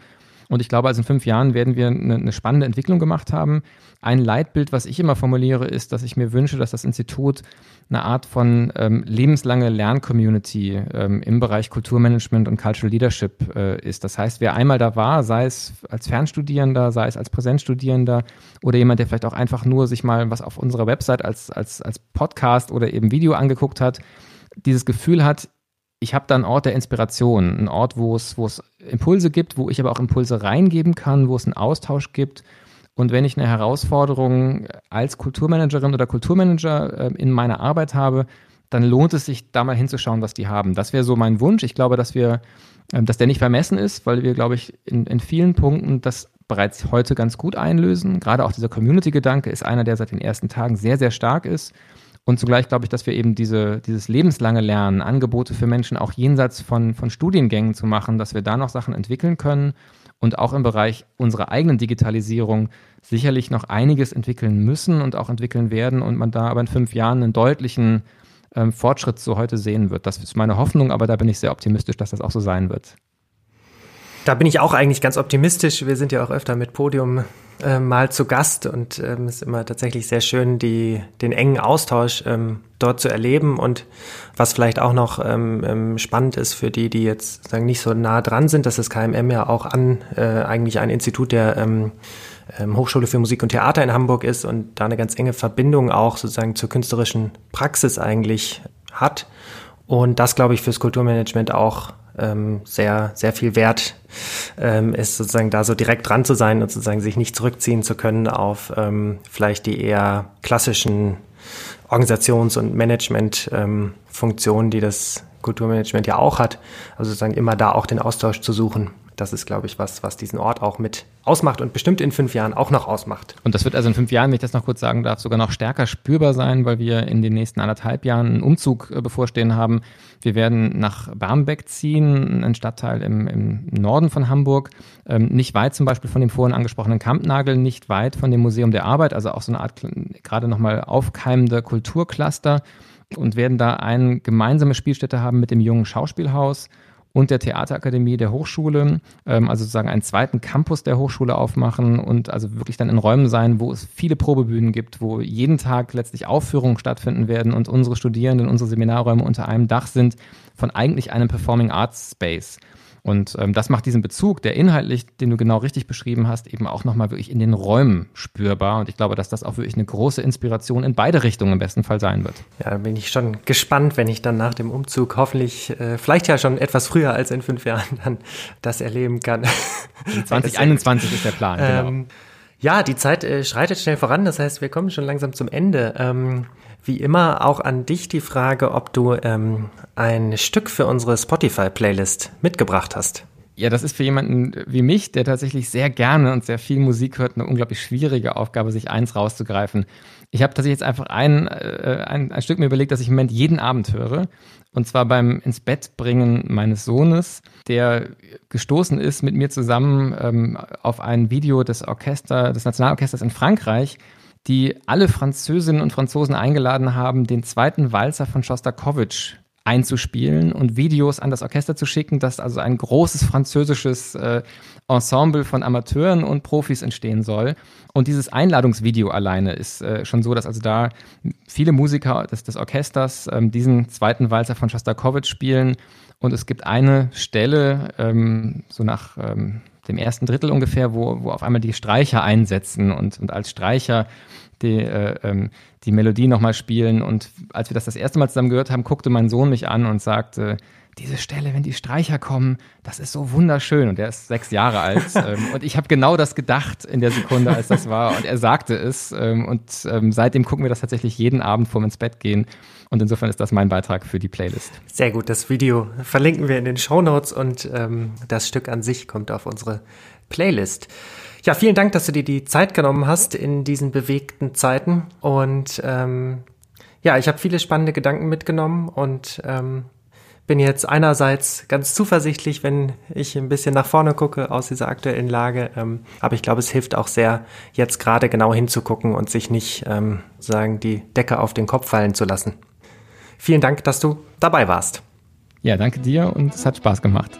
Und ich glaube, also in fünf Jahren werden wir eine, eine spannende Entwicklung gemacht haben. Ein Leitbild, was ich immer formuliere, ist, dass ich mir wünsche, dass das Institut eine Art von ähm, lebenslange Lerncommunity ähm, im Bereich Kulturmanagement und Cultural Leadership äh, ist. Das heißt, wer einmal da war, sei es als Fernstudierender, sei es als Präsenzstudierender oder jemand, der vielleicht auch einfach nur sich mal was auf unserer Website als, als, als Podcast oder eben Video angeguckt hat, dieses Gefühl hat, ich habe da einen Ort der Inspiration, einen Ort, wo es, wo es Impulse gibt, wo ich aber auch Impulse reingeben kann, wo es einen Austausch gibt. Und wenn ich eine Herausforderung als Kulturmanagerin oder Kulturmanager äh, in meiner Arbeit habe, dann lohnt es sich, da mal hinzuschauen, was die haben. Das wäre so mein Wunsch. Ich glaube, dass wir, äh, dass der nicht vermessen ist, weil wir, glaube ich, in, in vielen Punkten das bereits heute ganz gut einlösen. Gerade auch dieser Community-Gedanke ist einer, der seit den ersten Tagen sehr, sehr stark ist. Und zugleich glaube ich, dass wir eben diese, dieses lebenslange Lernen, Angebote für Menschen auch jenseits von, von Studiengängen zu machen, dass wir da noch Sachen entwickeln können und auch im Bereich unserer eigenen Digitalisierung sicherlich noch einiges entwickeln müssen und auch entwickeln werden und man da aber in fünf Jahren einen deutlichen ähm, Fortschritt so heute sehen wird. Das ist meine Hoffnung, aber da bin ich sehr optimistisch, dass das auch so sein wird. Da bin ich auch eigentlich ganz optimistisch. Wir sind ja auch öfter mit Podium äh, mal zu Gast und es ähm, ist immer tatsächlich sehr schön, die, den engen Austausch ähm, dort zu erleben und was vielleicht auch noch ähm, ähm spannend ist für die, die jetzt sagen nicht so nah dran sind, dass das KMM ja auch an äh, eigentlich ein Institut der ähm, ähm, Hochschule für Musik und Theater in Hamburg ist und da eine ganz enge Verbindung auch sozusagen zur künstlerischen Praxis eigentlich hat und das glaube ich fürs Kulturmanagement auch ähm, sehr, sehr viel wert ähm, ist, sozusagen da so direkt dran zu sein und sozusagen sich nicht zurückziehen zu können auf ähm, vielleicht die eher klassischen Organisations- und Management-Funktionen, ähm, die das Kulturmanagement ja auch hat. Also sozusagen immer da auch den Austausch zu suchen das ist, glaube ich, was, was diesen Ort auch mit ausmacht und bestimmt in fünf Jahren auch noch ausmacht. Und das wird also in fünf Jahren, wenn ich das noch kurz sagen darf, sogar noch stärker spürbar sein, weil wir in den nächsten anderthalb Jahren einen Umzug äh, bevorstehen haben. Wir werden nach Barmbek ziehen, ein Stadtteil im, im Norden von Hamburg, ähm, nicht weit zum Beispiel von dem vorhin angesprochenen Kampnagel, nicht weit von dem Museum der Arbeit, also auch so eine Art gerade nochmal aufkeimender Kulturcluster und werden da eine gemeinsame Spielstätte haben mit dem jungen Schauspielhaus und der Theaterakademie der Hochschule, ähm, also sozusagen einen zweiten Campus der Hochschule aufmachen und also wirklich dann in Räumen sein, wo es viele Probebühnen gibt, wo jeden Tag letztlich Aufführungen stattfinden werden und unsere Studierenden, unsere Seminarräume unter einem Dach sind von eigentlich einem Performing Arts Space. Und ähm, das macht diesen Bezug, der inhaltlich, den du genau richtig beschrieben hast, eben auch nochmal wirklich in den Räumen spürbar. Und ich glaube, dass das auch wirklich eine große Inspiration in beide Richtungen im besten Fall sein wird. Ja, da bin ich schon gespannt, wenn ich dann nach dem Umzug hoffentlich, äh, vielleicht ja schon etwas früher als in fünf Jahren, dann das erleben kann. 2021 *laughs* ist der Plan, genau. Ähm, ja, die Zeit äh, schreitet schnell voran, das heißt, wir kommen schon langsam zum Ende. Ähm, wie immer auch an dich die Frage, ob du ähm, ein Stück für unsere Spotify-Playlist mitgebracht hast. Ja, das ist für jemanden wie mich, der tatsächlich sehr gerne und sehr viel Musik hört, eine unglaublich schwierige Aufgabe, sich eins rauszugreifen. Ich habe tatsächlich jetzt einfach ein, äh, ein, ein Stück mir überlegt, das ich im Moment jeden Abend höre. Und zwar beim ins Bett bringen meines Sohnes, der gestoßen ist mit mir zusammen ähm, auf ein Video des Orchester, des Nationalorchesters in Frankreich, die alle Französinnen und Franzosen eingeladen haben, den zweiten Walzer von Schostakowitsch einzuspielen und Videos an das Orchester zu schicken, dass also ein großes französisches äh, Ensemble von Amateuren und Profis entstehen soll. Und dieses Einladungsvideo alleine ist äh, schon so, dass also da viele Musiker des, des Orchesters ähm, diesen zweiten Walzer von Schostakowitsch spielen. Und es gibt eine Stelle, ähm, so nach ähm, dem ersten Drittel ungefähr, wo, wo auf einmal die Streicher einsetzen und, und als Streicher die, äh, ähm, die Melodie nochmal spielen. Und als wir das das erste Mal zusammen gehört haben, guckte mein Sohn mich an und sagte, diese Stelle, wenn die Streicher kommen, das ist so wunderschön. Und er ist sechs Jahre alt. *laughs* ähm, und ich habe genau das gedacht in der Sekunde, als das war. Und er sagte es. Ähm, und ähm, seitdem gucken wir das tatsächlich jeden Abend vorm ins Bett gehen. Und insofern ist das mein Beitrag für die Playlist. Sehr gut, das Video verlinken wir in den Show Notes und ähm, das Stück an sich kommt auf unsere Playlist. Ja, vielen Dank, dass du dir die Zeit genommen hast in diesen bewegten Zeiten. Und ähm, ja, ich habe viele spannende Gedanken mitgenommen und ähm, bin jetzt einerseits ganz zuversichtlich, wenn ich ein bisschen nach vorne gucke aus dieser aktuellen Lage. Ähm, aber ich glaube, es hilft auch sehr, jetzt gerade genau hinzugucken und sich nicht ähm, sagen, die Decke auf den Kopf fallen zu lassen. Vielen Dank, dass du dabei warst. Ja, danke dir und es hat Spaß gemacht.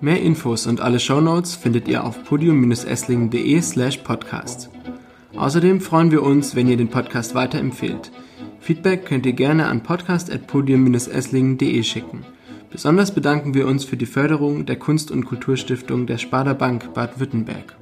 Mehr Infos und alle Shownotes findet ihr auf podium-esslingen.de slash podcast. Außerdem freuen wir uns, wenn ihr den Podcast weiterempfehlt. Feedback könnt ihr gerne an podcast.podium-esslingen.de schicken. Besonders bedanken wir uns für die Förderung der Kunst- und Kulturstiftung der Sparda Bank Baden-Württemberg.